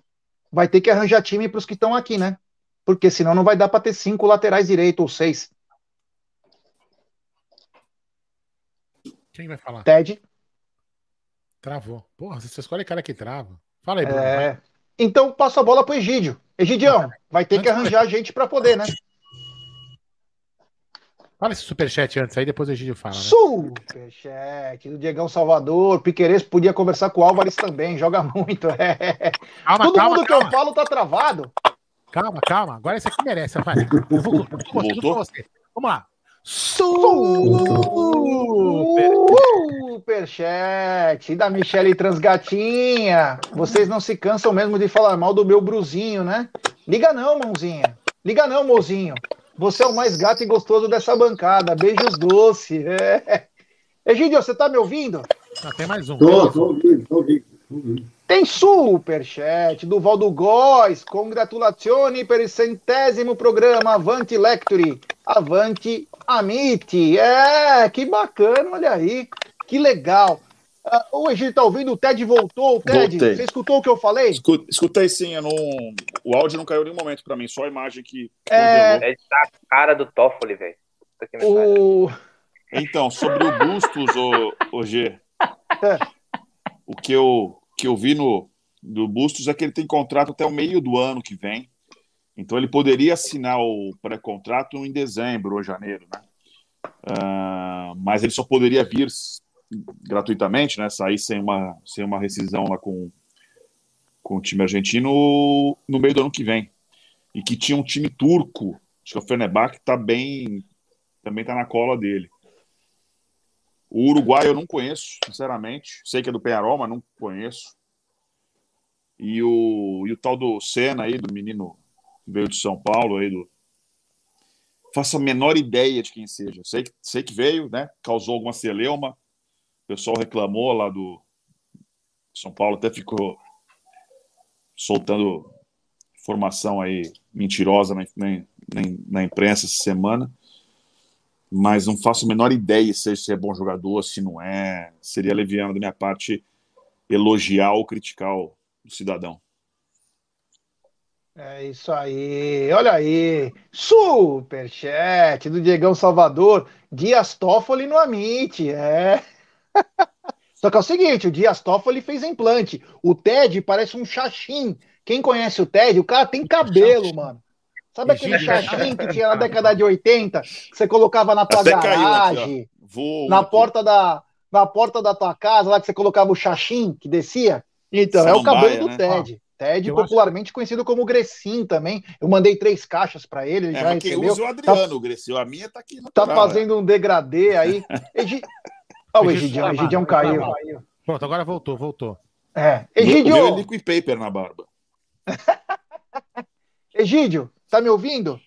vai ter que arranjar time para os que estão aqui, né? Porque senão não vai dar para ter cinco laterais direito ou seis. Quem vai falar? Ted? Travou. Porra, você escolhe cara que trava. Fala aí, Bruno. É. Então passo a bola para o Egídio. Egidião, vai ter que arranjar gente para poder, né? Fala esse superchat antes aí, depois o Egídio fala. Né? Superchat do Diegão Salvador. Piqueires podia conversar com o Álvares também, joga muito. É. Calma, Todo calma, mundo que calma. eu falo tá travado. Calma, calma. Agora esse aqui merece, vai. Eu vou, eu vou você. Vamos lá. Superchat da Michele Transgatinha. Vocês não se cansam mesmo de falar mal do meu bruzinho, né? Liga não, mãozinha. Liga não, mozinho. Você é o mais gato e gostoso dessa bancada. Beijos doce. É. Egidio, você tá me ouvindo? Ah, tem mais um. Tô, tô ouvindo, tô ouvindo. Tem superchat do Valdo Góes. Congratulazioni per il centésimo programa. Avante Lectori. Avante Amite. É, que bacana, olha aí. Que legal. Ah, o Egídio tá ouvindo? O Ted voltou. Ted, Voltei. você escutou o que eu falei? Escu- Escutei sim, eu não... o áudio não caiu em nenhum momento pra mim, só a imagem que. É. É tá a cara do Toffoli, velho. O... Então, sobre o Bustos, ô, ô G, É. o que eu, que eu vi no do Bustos é que ele tem contrato até o meio do ano que vem. Então ele poderia assinar o pré-contrato em dezembro ou janeiro, né? Ah, mas ele só poderia vir gratuitamente, né? Sair sem uma, sem uma rescisão lá com, com o time argentino no meio do ano que vem. E que tinha um time turco, acho que o Fenerbahçe tá bem, também tá na cola dele. O Uruguai eu não conheço, sinceramente. Sei que é do Penharol, mas não conheço. E o, e o tal do Senna aí, do menino que veio de São Paulo aí, do. Faço a menor ideia de quem seja. Sei que, sei que veio, né? Causou alguma celeuma. Pessoal reclamou lá do São Paulo, até ficou soltando informação aí mentirosa na, na, na imprensa essa semana mas não faço a menor ideia se se é bom jogador, se não é. Seria leviano da minha parte elogiar ou criticar o, o cidadão. É isso aí. Olha aí. Superchat do Diegão Salvador. Dias Toffoli no Amit. É. Só que é o seguinte, o Dias Toffoli fez implante. O Ted parece um xaxim. Quem conhece o Ted, o cara tem cabelo, mano. Sabe aquele é xaxim que tinha na década de 80, que você colocava na tua Até aqui, garagem, Vou na aqui. porta da na porta da tua casa, lá que você colocava o xaxim que descia? Então, é o Samambaia, cabelo do né? Ted. Ted, Eu acho- popularmente conhecido como Grecin também. Eu mandei três caixas para ele, ele É, já recebeu. usa é o Adriano, o Grecil. A minha tá aqui. Tá natural, fazendo um degradê aí. Ó, o Egidião, o Egidião caiu. Pronto, agora voltou, voltou. É. Egidio, meu é liquid paper na barba. Egídio, tá me ouvindo?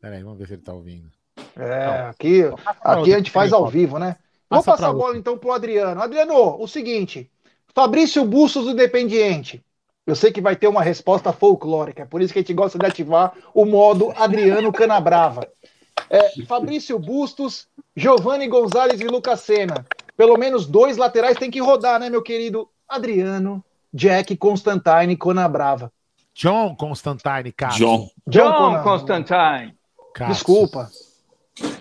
Peraí, vamos ver se ele tá ouvindo. É, aqui, aqui a gente faz ao vivo, né? Vou Passa passar a bola então pro Adriano. Adriano, o seguinte: Fabrício Bustos do Independiente. Eu sei que vai ter uma resposta folclórica, é por isso que a gente gosta de ativar o modo Adriano Canabrava. É, Fabrício Bustos, Giovanni Gonzalez e Lucas Senna. Pelo menos dois laterais tem que rodar, né, meu querido Adriano, Jack, Constantine e Conabrava. John Constantine, cara. John. John Conan- Constantine. Desculpa.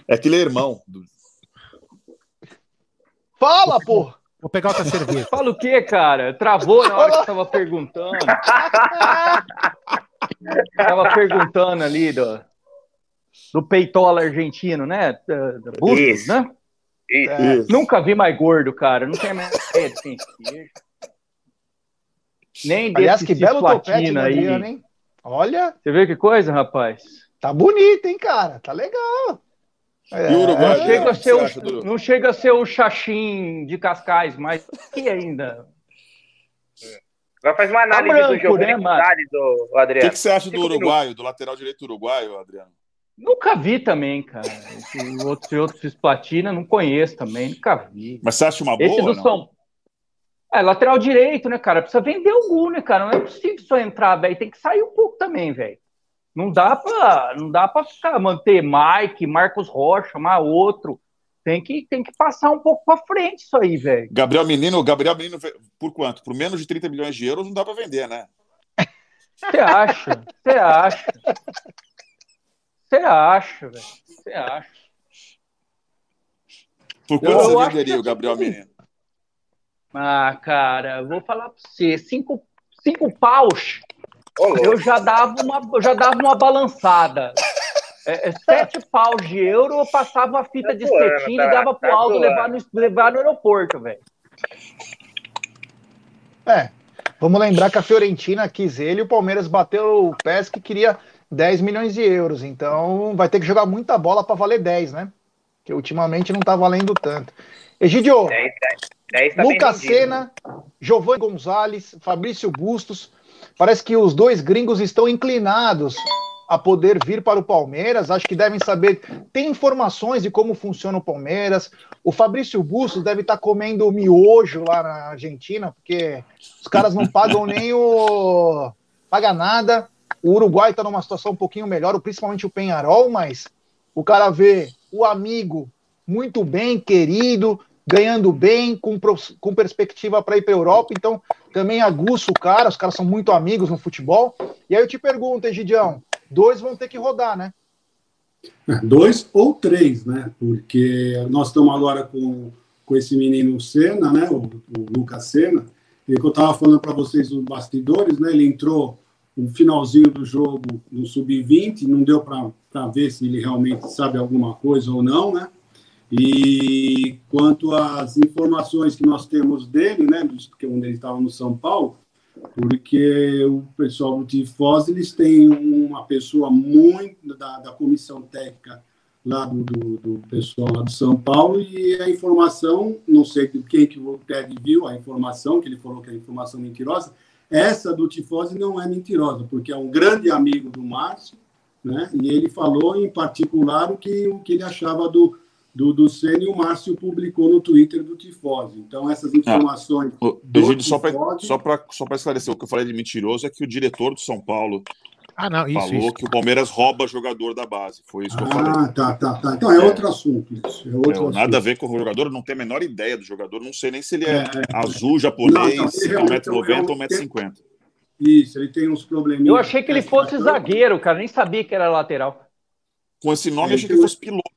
É que ele é irmão. do- Fala, pô! Vou pegar outra cerveja. Fala o quê, cara? Travou na hora que eu tava perguntando. Tava perguntando ali do, do peitola argentino, né? Da- da Bustos, Isso. né? Isso. É. Isso. Nunca vi mais gordo, cara. Não tem a menor ideia de quem seja. Nem Aliás, desse que belo topete do aí. Adriano, hein? Olha, Você vê que coisa, rapaz? tá bonito, hein, cara? Tá legal. É, E o Uruguai? Não chega, a ser o, do- não chega a ser o Xaxim de Cascais, mas que ainda. Agora faz uma análise branco, do Giovanni né? Gonzalez, do O que, Adriano. que você acha do uruguaio, do lateral direito uruguaio, Adriano? Nunca vi também, cara. Esse outro, outro cisplatina, não conheço também, nunca vi. Mas você acha uma boa? Esse do? São É, lateral direito, né, cara? Precisa vender gol, né, cara? Não é possível só entrar, velho. Tem que sair um pouco também, velho. Não dá pra, não dá pra ficar, manter Mike, Marcos Rocha, chamar outro. Tem que, tem que passar um pouco pra frente isso aí, velho. Gabriel Menino, Gabriel Menino, por quanto? Por menos de 30 milhões de euros não dá para vender, né? Você acha? Você acha? Você acha, velho? Você acha? Por Eu quanto você acho venderia que o Gabriel assim, Menino? Ah, cara, eu vou falar pra você. Cinco, cinco paus, eu já dava uma, eu já dava uma balançada. É, é, sete paus de euro, eu passava uma fita Tá de cetim tá- e dava pro tá Aldo levar no, levar no aeroporto, velho. É. Vamos lembrar que a Fiorentina quis ele e o Palmeiras bateu o PES que queria 10 milhões de euros. Então vai ter que jogar muita bola para valer 10, né? Que ultimamente não tá valendo tanto. Egidio, 10, 10, 10 tá Lucas Senna, Giovanni Gonzalez, Fabrício Bustos. Parece que os dois gringos estão inclinados a poder vir para o Palmeiras. Acho que devem saber. Tem informações de como funciona o Palmeiras. O Fabrício Bustos deve estar comendo miojo lá na Argentina, porque os caras não pagam nem o. paga nada. O Uruguai está numa situação um pouquinho melhor, principalmente o Penharol, mas o cara vê o amigo muito bem, querido, ganhando bem, com, com perspectiva para ir para a Europa, então também aguça o cara, os caras são muito amigos no futebol. E aí eu te pergunto, Egidião, dois vão ter que rodar, né? Dois ou três, né? Porque nós estamos agora com, com esse menino Senna, né? O, o Lucas Senna, e que eu estava falando para vocês nos bastidores, né? Ele entrou no finalzinho do jogo no sub-20, não deu para ver se ele realmente sabe alguma coisa ou não, né? E quanto às informações que nós temos dele, né, que onde ele estava no São Paulo, porque o pessoal do Tifós, eles têm uma pessoa muito da, da comissão técnica lá do, do, do, pessoal lá do São Paulo e a informação, não sei quem que o Ted viu a informação, que ele falou que é informação mentirosa, essa do Tifose não é mentirosa, porque é um grande amigo do Márcio, né? E ele falou em particular o que, o que ele achava do, do, do Senna e o Márcio publicou no Twitter do Tifose. Então, essas ah, informações. Ah, o, só para só só esclarecer, o que eu falei de mentiroso é que o diretor do São Paulo ah, não, isso, falou isso. que o Palmeiras rouba jogador da base. Foi isso que eu falei. Ah, tá, tá, tá. Então é, é. outro assunto. Isso. É outro é, assunto. Nada a ver com o jogador, não tenho a menor ideia do jogador, não sei nem se ele é, é, é. azul, japonês, 1,90m ou 1,50m. Isso, ele tem uns probleminhas. Eu achei que ele fosse zagueiro, cara, nem sabia que era lateral. Com esse nome, eu achei que fosse piloto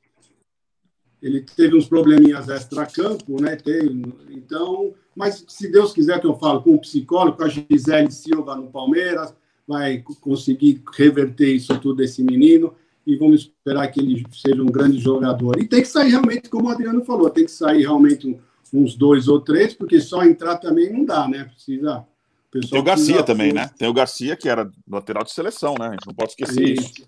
ele teve uns probleminhas extra-campo, né? Tem, então, mas se Deus quiser que eu falo com o psicólogo, com a Gisele Silva no Palmeiras, vai conseguir reverter isso tudo esse menino e vamos esperar que ele seja um grande jogador. E tem que sair realmente, como o Adriano falou, tem que sair realmente uns dois ou três, porque só entrar também não dá, né? Precisa. Tem o Garcia também, né? Tem o Garcia, que era lateral de seleção, né? A gente não pode esquecer isso. isso.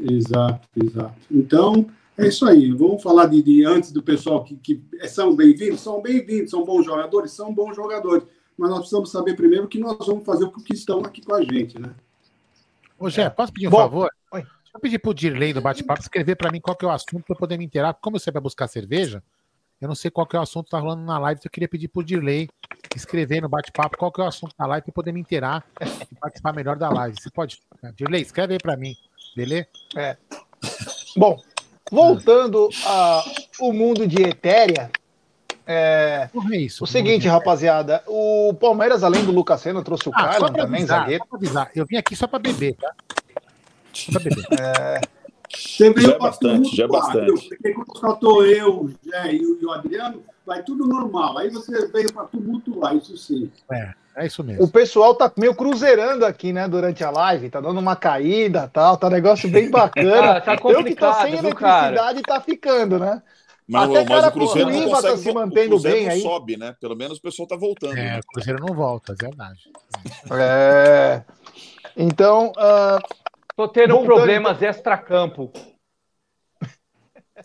Exato, exato. Então, é isso aí. Vamos falar de, de antes do pessoal que, que são bem-vindos, são bem-vindos, são bons jogadores, são bons jogadores. Mas nós precisamos saber primeiro o que nós vamos fazer com o que estão aqui com a gente, né? Ô, Gé, posso pedir um Bom, favor? Oi. Eu pedir pro Dirley do bate-papo escrever para mim qual que é o assunto para eu poder me inteirar. Como você vai buscar cerveja, eu não sei qual que é o assunto que tá rolando na live, então eu queria pedir pro Dirley escrever no bate-papo qual que é o assunto da live para eu poder me inteirar e participar melhor da live. Você pode. Dirley, escreve aí para mim, beleza? É. Bom, Voltando ao mundo de Etérea, é, é isso, o seguinte, rapaziada, o Palmeiras, além do Lucas Senna, trouxe o ah, Carlos também, avisar, zagueiro. Avisar. Eu vim aqui só para beber, tá? Só pra beber. É... Já é bastante, já é bastante. Porque quando só tô eu, Jé e o Adriano, vai tudo normal. Aí você veio para tumultuar, isso sim. É. É isso mesmo. O pessoal tá meio cruzeirando aqui, né, durante a live, tá dando uma caída tal, tá um negócio bem bacana. ah, tá complicado, eu que tô sem eletricidade tá ficando, né? Mas, Até mas o Cruzeiro não consegue, tá se mantendo bem aí. sobe, né? Pelo menos o pessoal tá voltando. É, né? o Cruzeiro não volta, é verdade. É. Então, uh... tô tendo voltando, problemas então... extra-campo.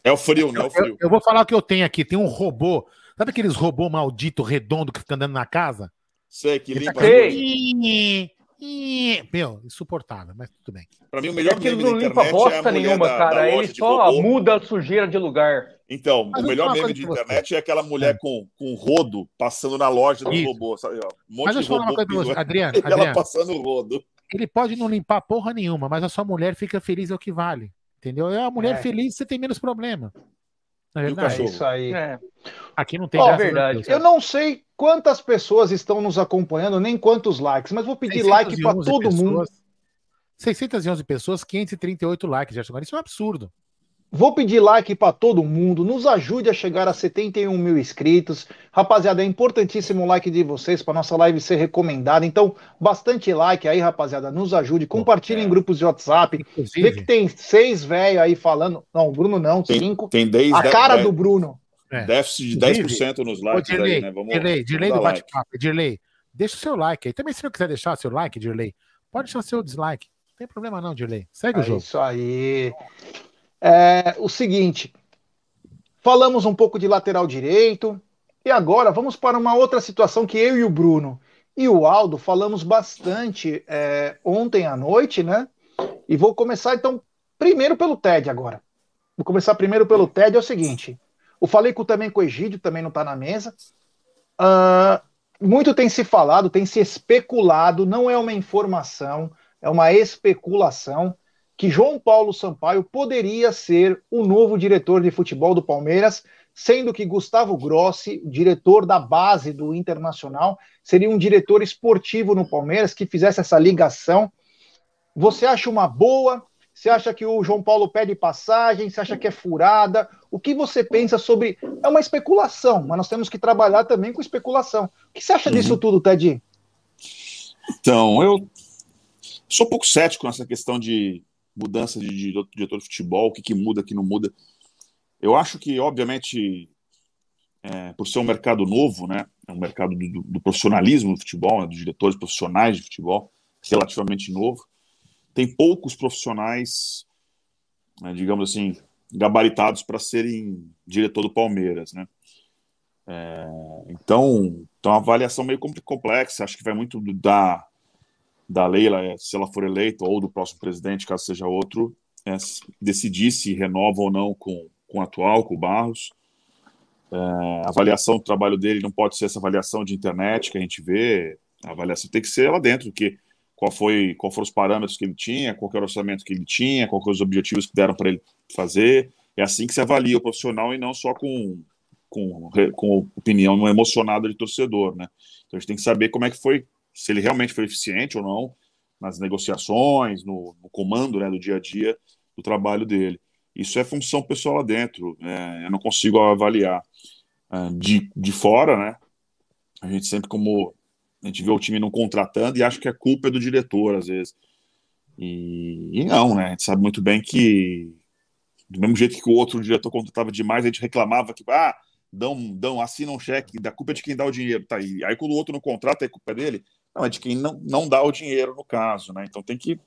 É o frio, né? É o frio. Eu, eu, vou falar o que eu tenho aqui. Tem um robô. Sabe aqueles robô maldito redondo que fica andando na casa? Sei, que limpa. Meu, insuportável, mas tudo bem. Pra mim, o melhor meme da internet bosta é a nenhuma, da, cara. Da Ele só muda a sujeira de lugar. Então, mas o melhor meme de internet você. é aquela mulher é. com, com rodo passando na loja do Isso. robô. Sabe? Um monte mas de robô. Uma coisa pra você. Adriano, Adriano, ela passando o rodo. Ele pode não limpar porra nenhuma, mas a sua mulher fica feliz é o que vale. Entendeu? É a mulher é. feliz, você tem menos problema. Na verdade, é isso aí. É. Aqui não tem oh, verdade. Eu não sei quantas pessoas estão nos acompanhando, nem quantos likes, mas vou pedir like para todo pessoas, mundo. 611 pessoas, 538 likes, Gerson. Isso é um absurdo. Vou pedir like para todo mundo, nos ajude a chegar a 71 mil inscritos. Rapaziada, é importantíssimo o like de vocês para nossa live ser recomendada. Então, bastante like aí, rapaziada, nos ajude. Compartilhe é. em grupos de WhatsApp. Inclusive, Vê que tem seis velhos aí falando. Não, o Bruno não, tem, cinco. Tem dez, a cara dez, do Bruno. É. Déficit de 10% nos likes. Ô, delay, aí, né? Vamos, delay, delay do bate-papo. Delay. deixa o seu like aí. Também se não quiser deixar seu like, Dirley, pode deixar seu dislike. Não tem problema não, Dirley. Segue é o jogo. Isso aí. É, o seguinte, falamos um pouco de lateral direito, e agora vamos para uma outra situação que eu e o Bruno e o Aldo falamos bastante é, ontem à noite, né? E vou começar então primeiro pelo TED agora. Vou começar primeiro pelo TED, é o seguinte. Eu falei também com o Egídio, também não está na mesa. Uh, muito tem se falado, tem se especulado, não é uma informação, é uma especulação, que João Paulo Sampaio poderia ser o novo diretor de futebol do Palmeiras, sendo que Gustavo Grossi, diretor da base do Internacional, seria um diretor esportivo no Palmeiras que fizesse essa ligação. Você acha uma boa? Você acha que o João Paulo pede passagem? Você acha que é furada? O que você pensa sobre. É uma especulação, mas nós temos que trabalhar também com especulação. O que você acha uhum. disso tudo, Ted? Então, eu sou um pouco cético nessa questão de mudança de diretor de futebol, o que, que muda, o que não muda. Eu acho que, obviamente, é, por ser um mercado novo, né, é um mercado do, do profissionalismo do futebol, né, dos diretores profissionais de futebol, relativamente novo, tem poucos profissionais, né, digamos assim, gabaritados para serem diretor do Palmeiras, né? É, então, então, uma avaliação meio complexa. Acho que vai muito da da Leila, é, se ela for eleita, ou do próximo presidente, caso seja outro, é, decidir se renova ou não com, com o atual, com o Barros. É, a avaliação do trabalho dele não pode ser essa avaliação de internet que a gente vê. A avaliação tem que ser lá dentro, que qual foi qual foram os parâmetros que ele tinha, qual era o orçamento que ele tinha, quais foram os objetivos que deram para ele fazer. É assim que se avalia o profissional e não só com, com, com opinião emocionada de torcedor, né? Então a gente tem que saber como é que foi, se ele realmente foi eficiente ou não nas negociações, no, no comando né, do dia a dia do trabalho dele. Isso é função pessoal lá dentro, é, eu não consigo avaliar. É, de, de fora, né? A gente sempre como a gente vê o time não contratando e acha que a culpa é do diretor, às vezes. E, e, não, né? A gente sabe muito bem que, do mesmo jeito que o outro diretor contratava demais, a gente reclamava que, ah, dão, dão, assina um cheque, da culpa é de quem dá o dinheiro, tá aí. Aí quando o outro não contrata, é culpa dele? Não, é de quem não, não dá o dinheiro, no caso, né? Então tem que.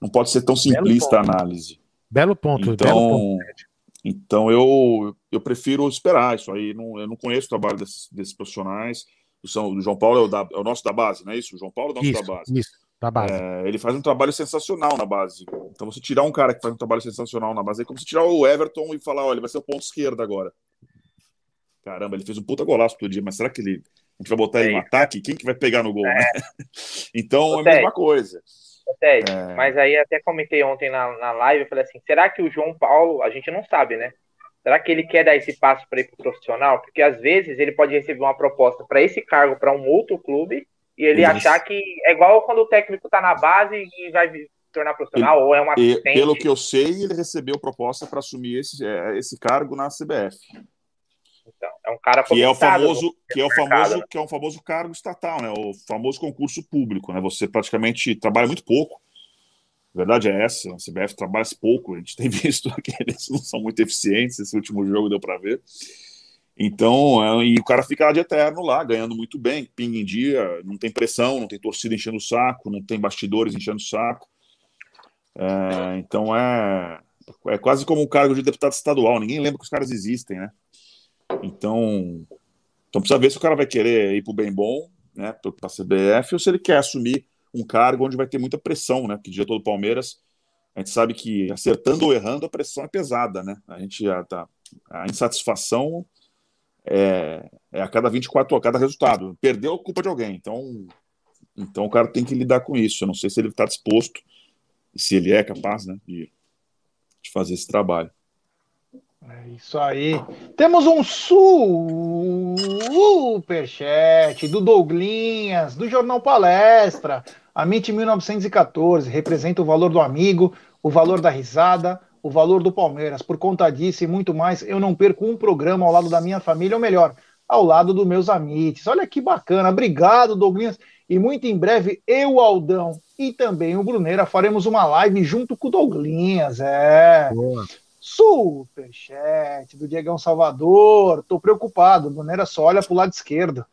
Não pode ser tão simplista a análise. Belo ponto, então, belo ponto. Então eu, eu prefiro esperar isso aí. Não, eu não conheço o trabalho desses, desses profissionais o João Paulo é o, da, é o, nosso da base, não é isso? O João Paulo é o nosso isso, da base. Isso, da base. É, ele faz um trabalho sensacional na base. Então, você tirar um cara que faz um trabalho sensacional na base é como se tirar o Everton e falar: olha, vai ser o ponto esquerdo agora. Caramba, ele fez um puta golaço todo dia, mas será que ele. Gente vai botar ele no ataque? Quem que vai pegar no gol? É. Né? então, é a mesma coisa. Ted, é... mas aí até comentei ontem na, na live, eu falei assim, será que o João Paulo, a gente não sabe, né? Será que ele quer dar esse passo para ir para o profissional? Porque às vezes ele pode receber uma proposta para esse cargo para um outro clube e ele Isso. achar que é igual quando o técnico está na base e vai se tornar profissional ele, ou é um assistente. Pelo que eu sei, ele recebeu proposta para assumir esse, é, esse cargo na CBF. Então, é um cara que é o famoso que é o famoso que é um famoso cargo estatal, né? O famoso concurso público, né? Você praticamente trabalha muito pouco a verdade é essa, a CBF trabalha pouco, a gente tem visto que eles não são muito eficientes, esse último jogo deu para ver. Então, é, e o cara fica lá de eterno lá, ganhando muito bem, pinga em dia, não tem pressão, não tem torcida enchendo o saco, não tem bastidores enchendo o saco. É, então é, é quase como um cargo de deputado estadual, ninguém lembra que os caras existem, né? Então, então precisa ver se o cara vai querer ir pro bem bom, né, para a CBF, ou se ele quer assumir um cargo onde vai ter muita pressão, né? Porque diretor do Palmeiras, a gente sabe que acertando ou errando, a pressão é pesada, né? A gente já tá. A insatisfação é, é a cada 24 horas, cada resultado. Perdeu a culpa de alguém. Então, então o cara tem que lidar com isso. Eu não sei se ele está disposto, se ele é capaz, né? De, de fazer esse trabalho. É isso aí. Temos um superchat do Douglinhas, do Jornal Palestra. A MIT 1914 representa o valor do amigo, o valor da risada, o valor do Palmeiras. Por conta disso e muito mais, eu não perco um programa ao lado da minha família, ou melhor, ao lado dos meus amites. Olha que bacana. Obrigado, Douglas. E muito em breve, eu, Aldão e também o Bruneira faremos uma live junto com o Douglinhas. É. Boa. Superchat do Diegão Salvador. Tô preocupado. O Bruneira só olha pro lado esquerdo.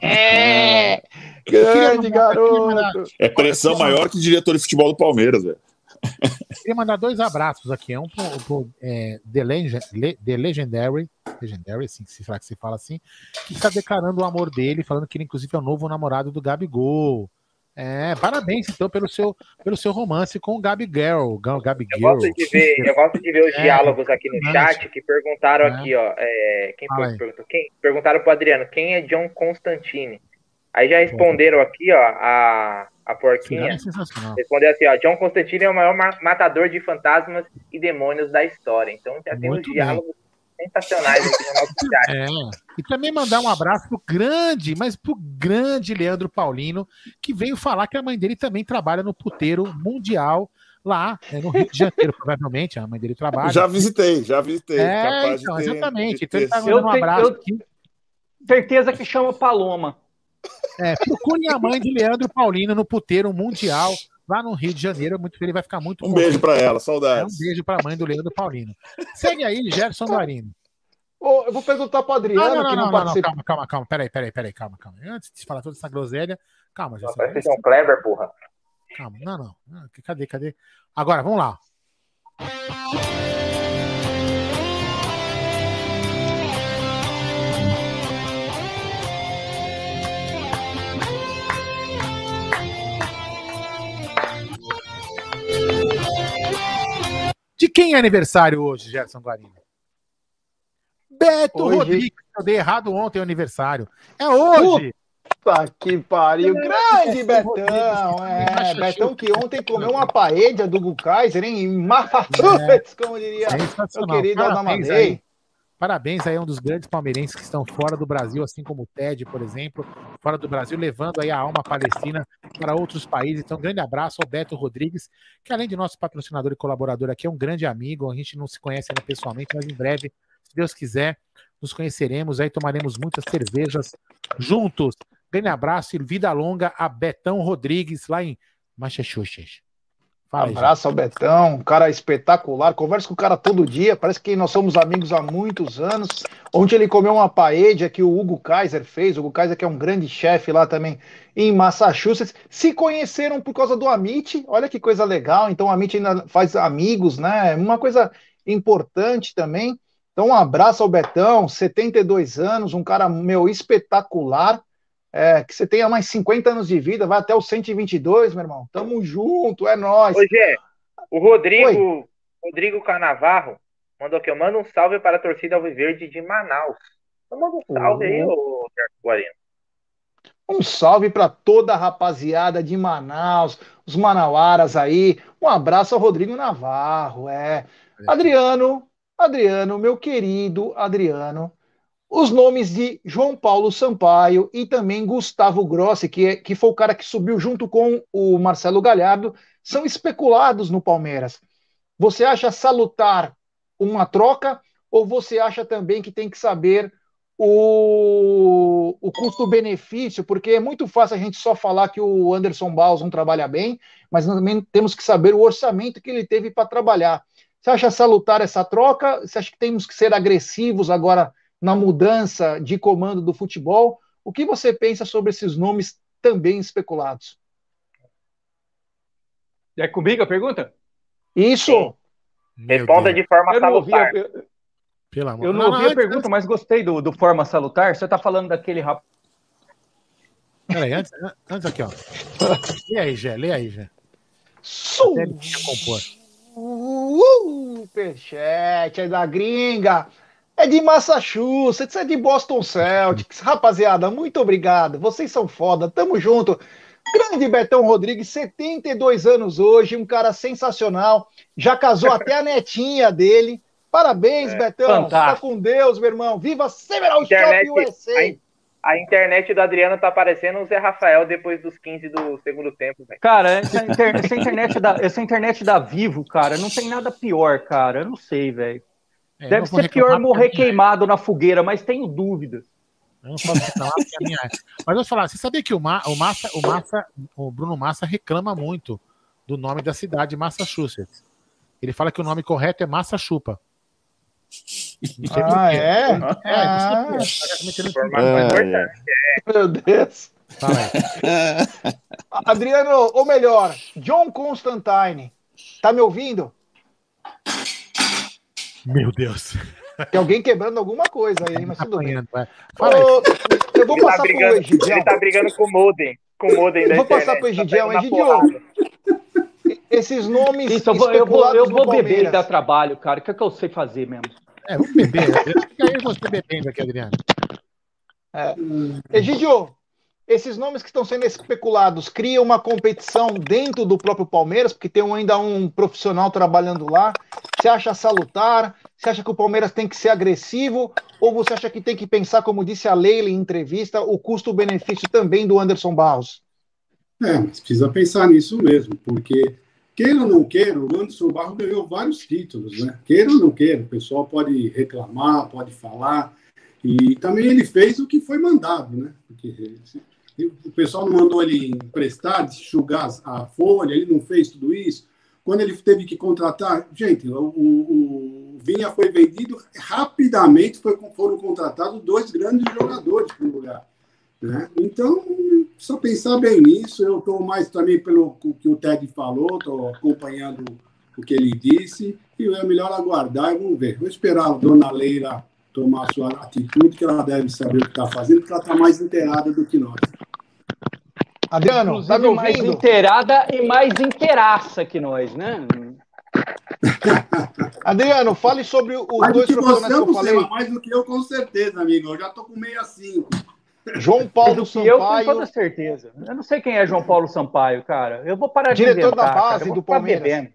É, grande garoto. É pressão maior que o diretor de futebol do Palmeiras, velho. Queria mandar dois abraços aqui. Um pro, pro é, The, Leg The Legendary, Legendary, assim, será que se fala assim, que está declarando o amor dele, falando que ele, inclusive, é o novo namorado do Gabigol. É, parabéns, então, pelo seu, pelo seu romance com o Gabi Girl. Gabi eu, gosto de ver, eu gosto de ver os é, diálogos aqui no chat que perguntaram é. aqui, ó. É, quem foi que perguntou? Quem? Perguntaram pro Adriano, quem é John Constantine? Aí já responderam aqui, ó, a, a porquinha. É respondeu assim, ó, John Constantine é o maior matador de fantasmas e demônios da história. Então já tem os diálogos sensacionais aqui no nosso chat. É. E também mandar um abraço pro grande, mas pro grande Leandro Paulino, que veio falar que a mãe dele também trabalha no puteiro mundial lá é no Rio de Janeiro, provavelmente. A mãe dele trabalha. Já visitei, já visitei. É, então, ter, exatamente. Então ele tá mandando um abraço aqui. Certeza que chama Paloma. É, procure a mãe de Leandro Paulino no puteiro mundial lá no Rio de Janeiro. Muito, ele vai ficar muito. Um beijo para ela, saudades. É, um beijo para a mãe do Leandro Paulino. Segue aí, Gerson Guarino. Oh, eu vou perguntar para Adriano não, não, que não, não, participa. Calma, calma, calma. Peraí, peraí, peraí, calma, calma. Antes de falar toda essa groselha, calma, Gerson. Vai ser um Kleber, porra. Calma, não, não. Cadê, cadê? Agora, vamos lá. De quem é aniversário hoje, Gerson Guarino? Beto hoje... Rodrigues. Eu dei errado ontem o aniversário. É hoje. Puta que pariu. Grande Betão. É, Betão que ontem comeu uma paella do Kaiser, hein? Em Massachusetts, é. como diria meu querido Adamadei. Parabéns aí a um dos grandes palmeirenses que estão fora do Brasil, assim como o Ted, por exemplo, fora do Brasil, levando aí a alma palestina para outros países. Então, um grande abraço ao Beto Rodrigues, que além de nosso patrocinador e colaborador aqui, é um grande amigo. A gente não se conhece ainda pessoalmente, mas em breve, se Deus quiser, nos conheceremos, aí tomaremos muitas cervejas juntos. Grande abraço e vida longa a Betão Rodrigues, lá em Massachusetts. Fala, Abraço ao Betão, um cara espetacular. Converso com o cara todo dia, parece que nós somos amigos há muitos anos. Ontem ele comeu uma paella que o Hugo Kaiser fez. O Hugo Kaiser, que é um grande chefe lá também em Massachusetts. Se conheceram por causa do Amit. Olha que coisa legal. Então, o Amit ainda faz amigos, né? Uma coisa importante também. Então, um abraço ao Betão, 72 anos, um cara, meu, espetacular é, que você tenha mais 50 anos de vida, vai até os 122, meu irmão. Tamo junto, é nóis. Hoje o Rodrigo, Oi. Rodrigo Canavarro mandou que eu mando um salve para a torcida Alviverde de Manaus. Então manda um salve aí, ô Guarino. Um salve para toda a rapaziada de Manaus, os manauaras aí. Um abraço ao Rodrigo Navarro, é. Adriano, Adriano, meu querido Adriano, os nomes de João Paulo Sampaio e também Gustavo Grossi, que, é, que foi o cara que subiu junto com o Marcelo Galhardo, são especulados no Palmeiras. Você acha salutar uma troca ou você acha também que tem que saber o, o custo-benefício? Porque é muito fácil a gente só falar que o Anderson não trabalha bem, mas também temos que saber o orçamento que ele teve para trabalhar. Você acha salutar essa troca? Você acha que temos que ser agressivos agora na mudança de comando do futebol. O que você pensa sobre esses nomes também especulados? É comigo a pergunta? Isso! Responda de forma eu salutar. Não ouvi a, eu, eu não, ouvi a pergunta, mas gostei do, do forma salutar. Você está falando daquele rapaz. Peraí, antes, antes aqui, ó. Lê aí, Gé, lê aí, Gé. Superchat é da gringa é de Massachusetts, é de Boston Celtics. Rapaziada, muito obrigado. Vocês são foda, tamo junto. Grande Betão Rodrigues, 72 anos hoje, um cara sensacional. Já casou até a netinha dele. Parabéns, é, Betão. Fantástico. Tá com Deus, meu irmão. Viva Several Shop USA. A, a internet do Adriano tá parecendo o Zé Rafael depois dos 15 do segundo tempo, velho. Cara, essa, inter, essa, internet da, essa internet da Vivo, cara, não tem nada pior, cara. Eu não sei, velho. É, Deve ser pior morrer queimado na fogueira, mas tenho dúvidas. Eu não posso reclamar porque a minha Mas eu vou falar, você sabia que o, Ma, o, Massa, o, Massa, o Bruno Massa reclama muito do nome da cidade Massachusetts. Ele fala que o nome correto é Massa Chupa. Ah, é? Ah, Informação É, importante. meu Deus. Adriano, ou melhor, John Constantine. Tá me ouvindo? Meu Deus. Tem alguém quebrando alguma coisa aí, mas tudo bem. Fala aí. Ô, eu vou Ele tá, passar pro brigando, Egidião. ele tá brigando com o Modem. Com o Modem Eu vou internet, passar pro tá Egidião. pegando na Egidião, porrada. esses nomes Isso, eu vou, eu vou, eu vou beber e dar trabalho, cara. O que, é que eu sei fazer mesmo? É, vamos beber. Fica aí você bebendo aqui, Adriano. Egidio, esses nomes que estão sendo especulados criam uma competição dentro do próprio Palmeiras, porque tem ainda um profissional trabalhando lá. Você acha salutar? Você acha que o Palmeiras tem que ser agressivo? Ou você acha que tem que pensar, como disse a Leila em entrevista, o custo-benefício também do Anderson Barros? É, precisa pensar nisso mesmo, porque queira ou não queira, o Anderson Barros ganhou vários títulos, né? Queira ou não queira, o pessoal pode reclamar, pode falar, e também ele fez o que foi mandado, né? Porque o pessoal não mandou ele emprestar, enxugar a folha, ele não fez tudo isso. Quando ele teve que contratar, gente, o, o- o Vinha foi vendido rapidamente, foi, foram contratados dois grandes jogadores para o lugar. Né? Então, só pensar bem nisso. Eu estou mais também pelo que o Ted falou, estou acompanhando o que ele disse, e é melhor aguardar e vamos ver. Vou esperar a dona Leila tomar sua atitude, que ela deve saber o que está fazendo, porque ela está mais inteirada do que nós. Adriano, tá me Inclusive, mais ouvindo? inteirada e mais inteiraça que nós, né? Adriano, fale sobre os Mais do dois que você, que eu falei. mas mais do que eu, com certeza, amigo. Eu já estou com 65. João Paulo Do que eu, com Sampaio, toda certeza. Eu não sei quem é João Paulo Sampaio, cara. Eu vou parar de Diretor da base do Palmeiras. bebendo.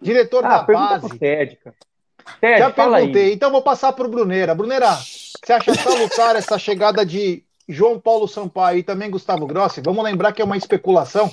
diretor Ah, da base. pro Ted, cara. Ted, Já fala perguntei, aí. então vou passar para o Bruneira. Bruneira, você acha salutar essa chegada de João Paulo Sampaio e também Gustavo Grossi? Vamos lembrar que é uma especulação.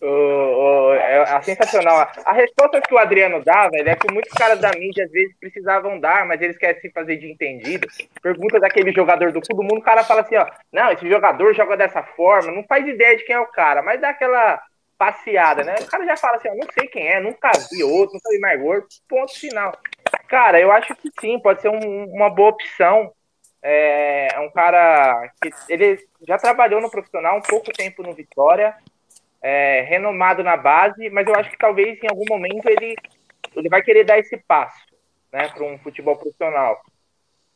O- o- é, é sensacional. A resposta que o Adriano dá, velho, é que muitos caras da mídia às vezes precisavam dar, mas eles querem se fazer de entendido. Pergunta daquele jogador do todo mundo, o cara fala assim, ó, não, esse jogador joga dessa forma, não faz ideia de quem é o cara, mas dá aquela passeada, né? O cara já fala assim, ó, não sei quem é, nunca vi outro, nunca vi mais gordo, ponto final. Cara, eu acho que sim, pode ser um- uma boa opção. É, é um cara que ele já trabalhou no profissional um pouco tempo no Vitória, é, renomado na base, mas eu acho que talvez em algum momento ele, ele vai querer dar esse passo né, para um futebol profissional.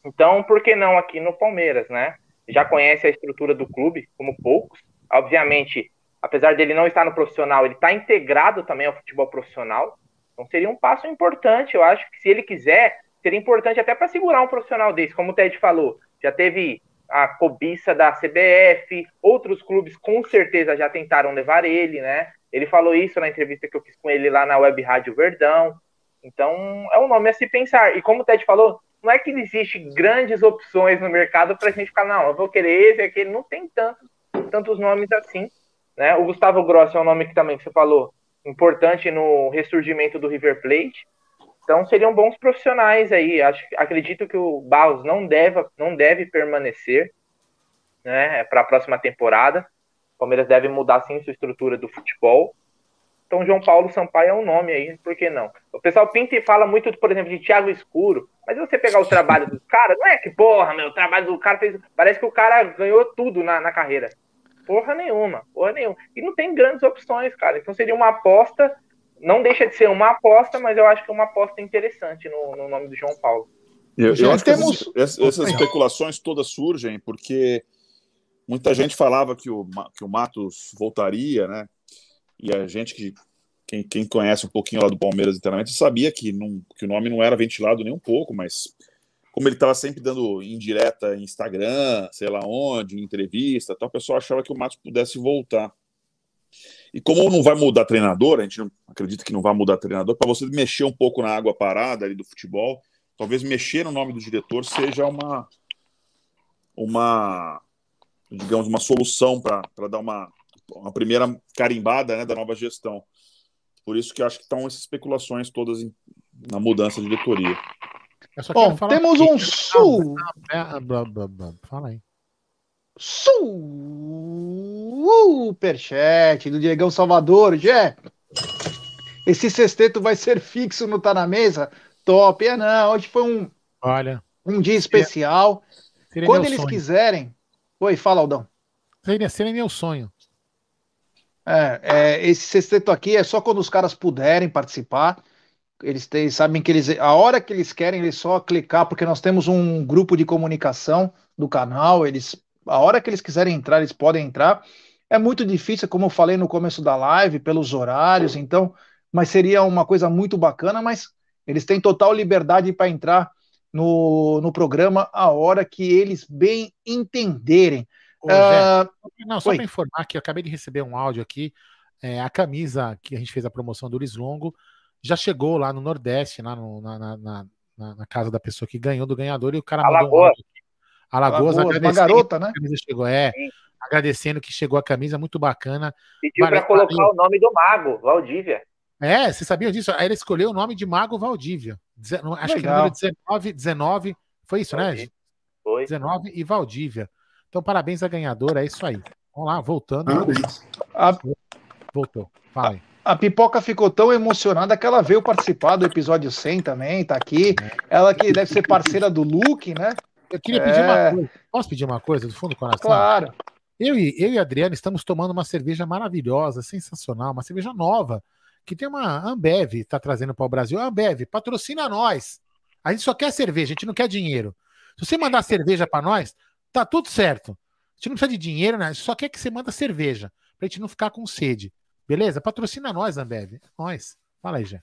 Então, por que não aqui no Palmeiras, né? Já conhece a estrutura do clube, como poucos. Obviamente, apesar dele não estar no profissional, ele está integrado também ao futebol profissional. Então seria um passo importante, eu acho que se ele quiser, seria importante até para segurar um profissional desse, como o Ted falou. Já teve a cobiça da CBF, outros clubes com certeza já tentaram levar ele, né? Ele falou isso na entrevista que eu fiz com ele lá na Web Rádio Verdão. Então, é um nome a se pensar. E como o Ted falou, não é que existe grandes opções no mercado para a gente ficar, não, eu vou querer esse, aquele. Não tem tantos, tantos nomes assim. Né? O Gustavo Grossi é um nome que também você falou, importante no ressurgimento do River Plate. Então seriam bons profissionais aí. Acho, acredito que o Barros não deve, não deve permanecer né, para a próxima temporada. O Palmeiras deve mudar sim sua estrutura do futebol. Então João Paulo Sampaio é um nome aí, por que não? O pessoal pinta e fala muito, por exemplo, de Thiago Escuro, mas você pegar o trabalho dos caras, não é que, porra, meu, o trabalho do cara fez. Parece que o cara ganhou tudo na, na carreira. Porra nenhuma, porra nenhuma. E não tem grandes opções, cara. Então seria uma aposta, não deixa de ser uma aposta, mas eu acho que é uma aposta interessante no, no nome do João Paulo. Eu, Já eu acho temos- que essas, essas especulações todas surgem porque muita gente falava que o, que o Matos voltaria, né? E a gente que quem, quem conhece um pouquinho lá do Palmeiras internamente sabia que, não, que o nome não era ventilado nem um pouco, mas como ele estava sempre dando indireta em Instagram, sei lá onde, em entrevista, tal, o pessoal achava que o Matos pudesse voltar. E como não vai mudar treinador, a gente não acredita que não vai mudar treinador, para você mexer um pouco na água parada ali do futebol, talvez mexer no nome do diretor seja uma uma digamos uma solução para dar uma, uma primeira carimbada né, da nova gestão. Por isso que acho que estão essas especulações todas em- na mudança de diretoria. Bom, temos um su- Ah, blá, blá. Fala aí. Superchat do Diegão Salvador. Gé, esse sexteto vai ser fixo no Tá Na Mesa? top. É, não, hoje foi um, Olha, um dia especial. seria Quando eles sonho. quiserem. Oi, fala, Aldão. Seria, seria meu sonho. É, é, esse sexteto aqui é só quando os caras puderem participar. Eles têm- sabem que eles, a hora que eles querem, eles só clicar, porque nós temos um grupo de comunicação do canal. Eles, a hora que eles quiserem entrar, eles podem entrar. É muito difícil, como eu falei no começo da live, pelos horários, então, mas seria uma coisa muito bacana, mas eles têm total liberdade para entrar no, no programa a hora que eles bem entenderem. Ô, Zé, Ah, Não, só para informar que eu acabei de receber um áudio aqui. é, a camisa que a gente fez a promoção do Luiz Longo já chegou lá no Nordeste, lá no- na, na- na- na- casa da pessoa que ganhou do ganhador, e o cara mandou um Alagoas. áudio aqui. Alagoas, Alagoas, uma garota, né? que a camisa chegou. É, Sim. agradecendo que chegou a camisa, muito bacana. Pediu para colocar o nome do mago, Valdívia. É, você sabia disso? Aí ele escolheu o nome de Mago Valdívia. Acho que número 19, 19, foi isso, né? Valdívia. Foi. 19 e Valdívia. Então, parabéns à ganhadora, é isso aí. Vamos lá, voltando. Parabéns. A, Voltou. Fala aí. A Pipoca ficou tão emocionada que ela veio participar do episódio 100 também, tá aqui. Ela que deve ser parceira do Luke, né? Eu queria É. pedir uma coisa. Posso pedir uma coisa do fundo do coração? Claro. Eu e, eu e a Adriana estamos tomando uma cerveja maravilhosa, sensacional, uma cerveja nova, que tem uma Ambev, está trazendo para o Brasil. Ambev, patrocina nós. A gente só quer cerveja, a gente não quer dinheiro. Se você mandar cerveja para nós, tá tudo certo. A gente não precisa de dinheiro, né? A gente só quer que você manda cerveja, pra gente não ficar com sede. Beleza? Patrocina nós, Ambev. É nós. Fala aí, Jé.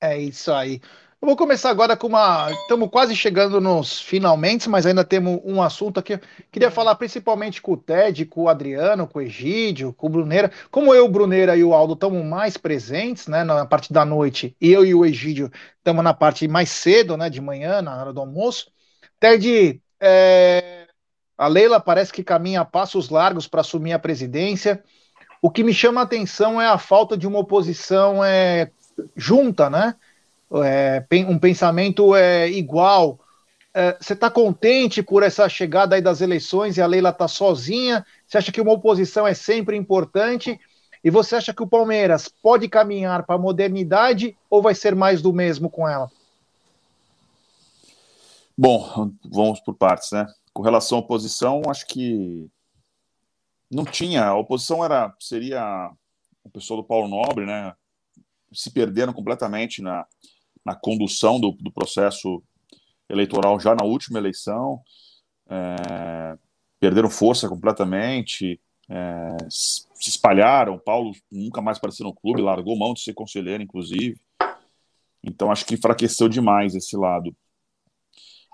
É isso aí. Eu vou começar agora com uma. Estamos quase chegando nos finalmente, mas ainda temos um assunto aqui. Queria falar principalmente com o Ted, com o Adriano, com o Egídio, com o Bruneira. Como eu, o Bruneira e o Aldo estamos mais presentes, né, na parte da noite, e eu e o Egídio estamos na parte mais cedo, né, de manhã, na hora do almoço. Ted, é, a Leila parece que caminha a passos largos para assumir a presidência. O que me chama a atenção é a falta de uma oposição é, junta, né? É, um pensamento é, igual. É, você está contente por essa chegada aí das eleições e a Leila está sozinha? Você acha que uma oposição é sempre importante? E você acha que o Palmeiras pode caminhar para a modernidade ou vai ser mais do mesmo com ela? Bom, vamos por partes, né? Com relação à oposição, acho que não tinha. A oposição era seria o pessoal do Paulo Nobre, né? Se perderam completamente na, na condução do, do processo eleitoral já na última eleição, é, perderam força completamente, é, se espalharam. Paulo nunca mais apareceu no clube, largou mão de ser conselheiro, inclusive. Então acho que enfraqueceu demais esse lado.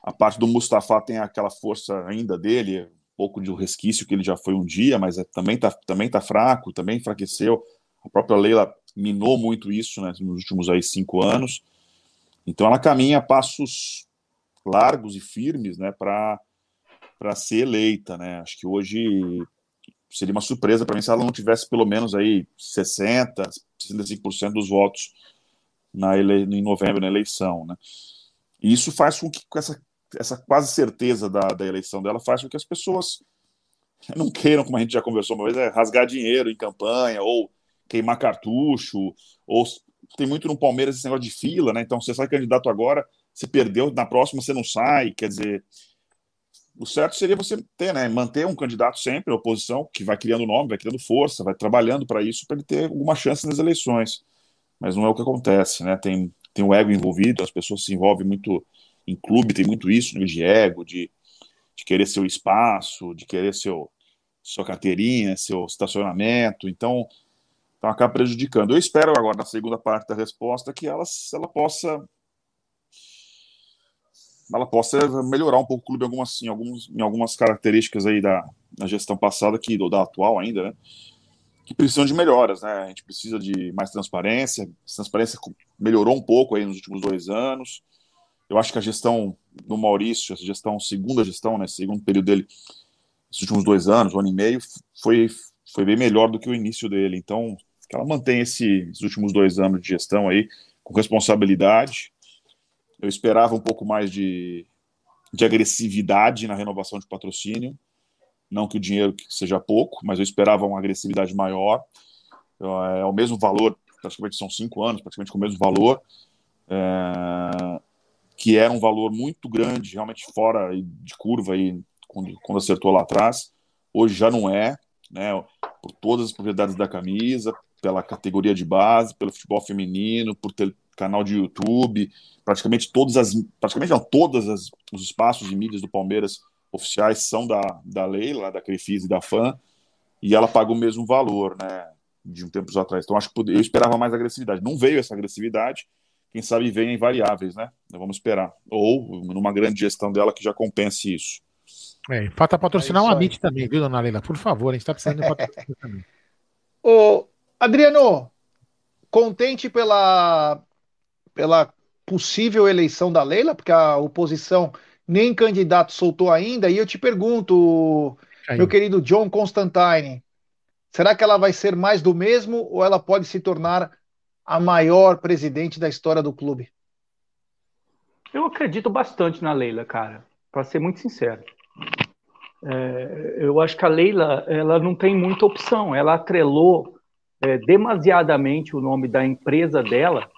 A parte do Mustafa tem aquela força ainda dele, um pouco de resquício que ele já foi um dia, mas é, também tá, também tá fraco, também enfraqueceu. A própria Leila minou muito isso né, nos últimos aí cinco anos. Então ela caminha passos largos e firmes né, para ser eleita. Né? Acho que hoje seria uma surpresa para mim se ela não tivesse pelo menos aí 60, 65% dos votos na ele... em novembro na eleição. Né? E isso faz com que com essa, essa quase certeza da, da eleição dela faz com que as pessoas não queiram, como a gente já conversou uma vez, é rasgar dinheiro em campanha ou queimar cartucho, ou tem muito no Palmeiras esse negócio de fila, né? Então você sai candidato agora, você perdeu, na próxima você não sai, quer dizer, o certo seria você ter, né, manter um candidato sempre, a oposição, que vai criando nome, vai criando força, vai trabalhando para isso, para ele ter alguma chance nas eleições. Mas não é o que acontece, né? Tem, tem o ego envolvido, as pessoas se envolvem muito em clube, tem muito isso, de ego, de, de querer seu espaço, de querer seu, sua carteirinha, seu estacionamento. Então, então acaba prejudicando. Eu espero agora, na segunda parte da resposta, que ela, ela possa ela possa melhorar um pouco o clube em algumas, em alguns, em algumas características aí da, da gestão passada, que, da atual ainda, né? Que precisam de melhoras, né? A gente precisa de mais transparência. A transparência melhorou um pouco aí nos últimos dois anos. Eu acho que a gestão do Maurício, essa gestão, segunda gestão, né? Segundo período dele, esses últimos dois anos, um ano e meio, foi, foi bem melhor do que o início dele. Então, que ela esse, esses últimos dois anos de gestão aí com responsabilidade. Eu esperava um pouco mais de, de agressividade na renovação de patrocínio. Não que o dinheiro seja pouco, mas eu esperava uma agressividade maior. É o mesmo valor, praticamente são cinco anos, praticamente com o mesmo valor. É, que era um valor muito grande, realmente fora de curva aí, quando, quando acertou lá atrás. Hoje já não é, né? Por todas as propriedades da camisa, pela categoria de base, pelo futebol feminino, por ter canal de YouTube, praticamente todas as, praticamente não, todas as, os espaços de mídias do Palmeiras oficiais são da, da Leila, da Crefisa e da FAN, e ela paga o mesmo valor, né, de um tempo atrás. Então acho que eu esperava mais agressividade. Não veio essa agressividade, quem sabe venha em variáveis, né? Vamos esperar. Ou numa grande gestão dela que já compense isso. É, falta patrocinar é o Amit também, viu, dona Leila? Por favor, a gente está precisando de patrocinar também. Ô, Adriano, contente pela, pela possível eleição da Leila, porque a oposição nem candidato soltou ainda, e eu te pergunto, Caiu. meu querido John Constantine, será que ela vai ser mais do mesmo ou ela pode se tornar a maior presidente da história do clube? Eu acredito bastante na Leila, cara, para ser muito sincero. É, eu acho que a Leila ela não tem muita opção. Ela atrelou é, demasiadamente o nome da empresa dela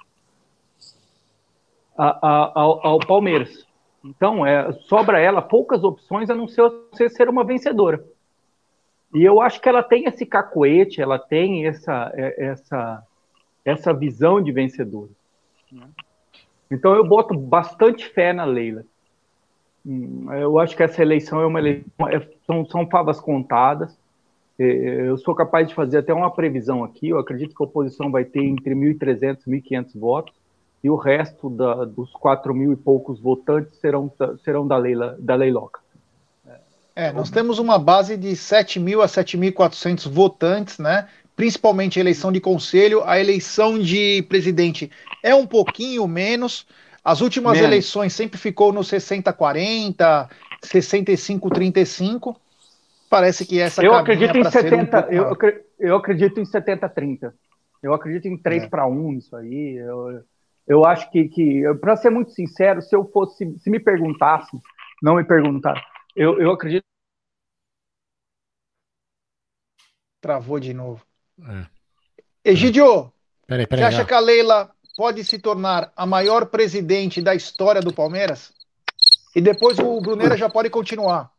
a, a, ao, ao, Palmeiras. Então, é, sobra ela poucas opções a não ser ser uma vencedora. E eu acho que ela tem esse cacoete, ela tem essa, é, essa, essa visão de vencedora. Então, eu boto bastante fé na Leila. Hum, eu acho que essa eleição é uma eleição, é, são, são favas contadas. É, eu sou capaz de fazer até uma previsão aqui. Eu acredito que a oposição vai ter entre 1.300 e 1.500 votos, e o resto da, dos 4 mil e poucos votantes serão, serão da, Leila, da Leiloca. É, nós temos uma base de 7 mil a 7.400 votantes, né? principalmente a eleição de conselho. A eleição de presidente é um pouquinho menos. As últimas menos. eleições sempre ficou no 60-40, 65-35 parece que essa eu acredito em 70 um eu, eu acredito em 70 30 eu acredito em 3 é. para 1 isso aí. Eu, eu acho que, que para ser muito sincero se eu fosse se me perguntasse não me perguntar eu, eu acredito travou de novo. É. Egidio peraí, peraí, você acha que a Leila pode se tornar a maior presidente da história do Palmeiras? E depois o Brunera já pode continuar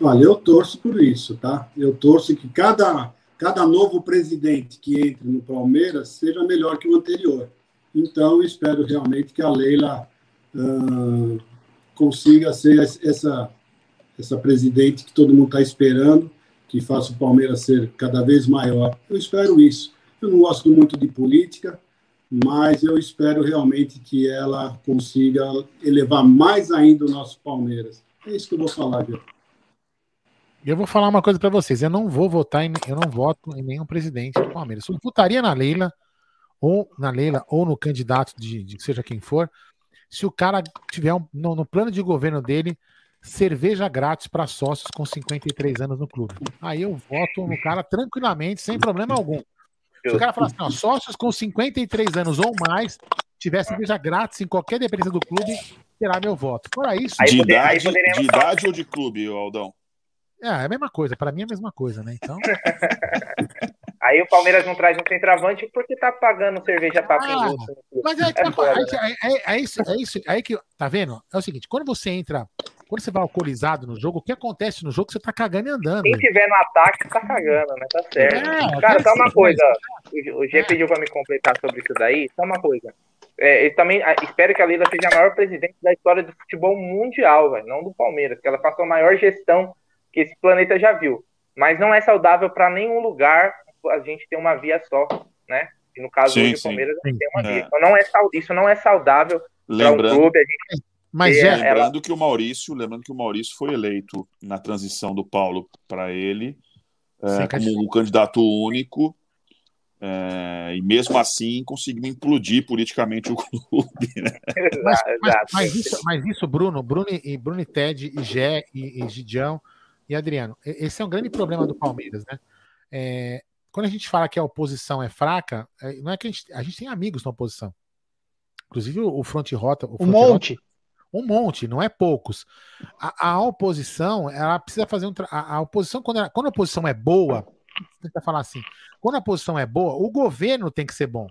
Olha, eu torço por isso, tá? Eu torço que cada, cada novo presidente que entre no Palmeiras seja melhor que o anterior. Então, espero realmente que a Leila uh, consiga ser essa, essa presidente que todo mundo está esperando, que faça o Palmeiras ser cada vez maior. Eu espero isso. Eu não gosto muito de política, mas eu espero realmente que ela consiga elevar mais ainda o nosso Palmeiras. É isso que eu vou falar, viu? eu vou falar uma coisa para vocês. Eu não vou votar, em, eu não voto em nenhum presidente do Palmeiras. Eu votaria na Leila, ou na Leila, ou no candidato de, de seja quem for, se o cara tiver um, no, no, plano de governo dele cerveja grátis para sócios com 53 anos no clube. Aí eu voto no cara tranquilamente, sem problema algum. Se o cara falar assim, ó, sócios com 53 anos ou mais tiver cerveja grátis em qualquer dependência do clube, terá meu voto. Fora isso. De, idade, de idade ou de clube, Aldão? É, é a mesma coisa, para mim é a mesma coisa, né? Então. Aí o Palmeiras não traz um centroavante porque tá pagando cerveja para ah, Mas é, é, é, é, isso, é isso, aí que tá vendo? É o seguinte, quando você entra, quando você vai alcoolizado no jogo, o que acontece no jogo? Você tá cagando e andando. Quem tiver no ataque tá cagando, né? Tá certo. É, Cara, só uma coisa. O G pediu para me completar sobre isso daí. Só uma coisa. É, também espero que a Lila seja a maior presidente da história do futebol mundial, véio, não do Palmeiras, que ela faça a maior gestão que esse planeta já viu. Mas não é saudável para nenhum lugar a gente ter uma via só, né? E no caso sim, do Palmeiras sim. tem uma via. É. Então não é, isso não é saudável para um clube. A gente mas é, lembrando ela... que o Maurício, lembrando que o Maurício foi eleito na transição do Paulo para ele é, como um candidato único é, e mesmo assim conseguiu implodir politicamente o clube. Né? Mas, mas, mas, isso, mas isso, Bruno, Bruno e Bruno e Ted e Gé e, e Gidião e Adriano, esse é um grande problema do Palmeiras, né? É, quando a gente fala que a oposição é fraca, é, não é que a gente, a gente tem amigos na oposição. Inclusive o, Front Rota. O um monte. Rota, um monte, não é poucos. A, a oposição, ela precisa fazer um. A, a oposição, quando, ela, quando a oposição é boa, tenta falar assim, quando a oposição é boa, o governo tem que ser bom.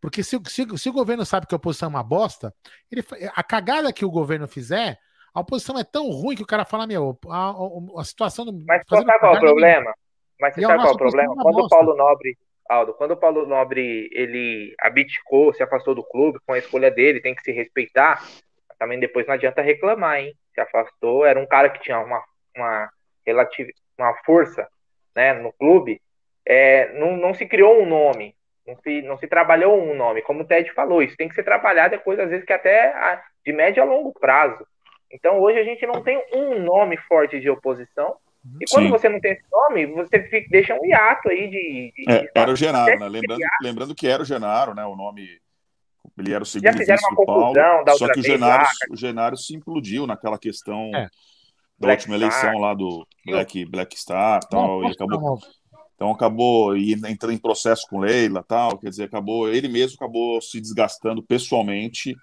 Porque se, se, se, o governo sabe que a oposição é uma bosta, ele, a cagada que o governo fizer, a oposição é tão ruim que o cara fala, meu, a, a, a situação do. Mas sabe qual é o problema? Mas você sabe qual é o problema? Quando o Paulo Nobre, Aldo, quando o Paulo Nobre ele abdicou, se afastou do clube com a escolha dele, tem que se respeitar. Também depois não adianta reclamar, hein? Se afastou, era um cara que tinha uma, uma, relativa, uma força né, no clube. É, não, não se criou um nome, não se, não se trabalhou um nome, como o Ted falou, isso tem que ser trabalhado depois, às vezes, que até a, de médio a longo prazo. Então, hoje a gente não tem um nome forte de oposição, e quando Sim. você não tem esse nome, você fica, deixa um hiato aí de. de é, era o Genaro, né? Lembrando, lembrando que era o Genaro, né? O nome. Ele era o segundo Já fizeram uma confusão Paulo, da Só que o Genaro, lá, o Genaro se implodiu naquela questão é. da Black última Star. eleição lá do Black, Black Star tal, não, e acabou. Então acabou entrando em processo com Leila tal, quer dizer, acabou ele mesmo acabou se desgastando pessoalmente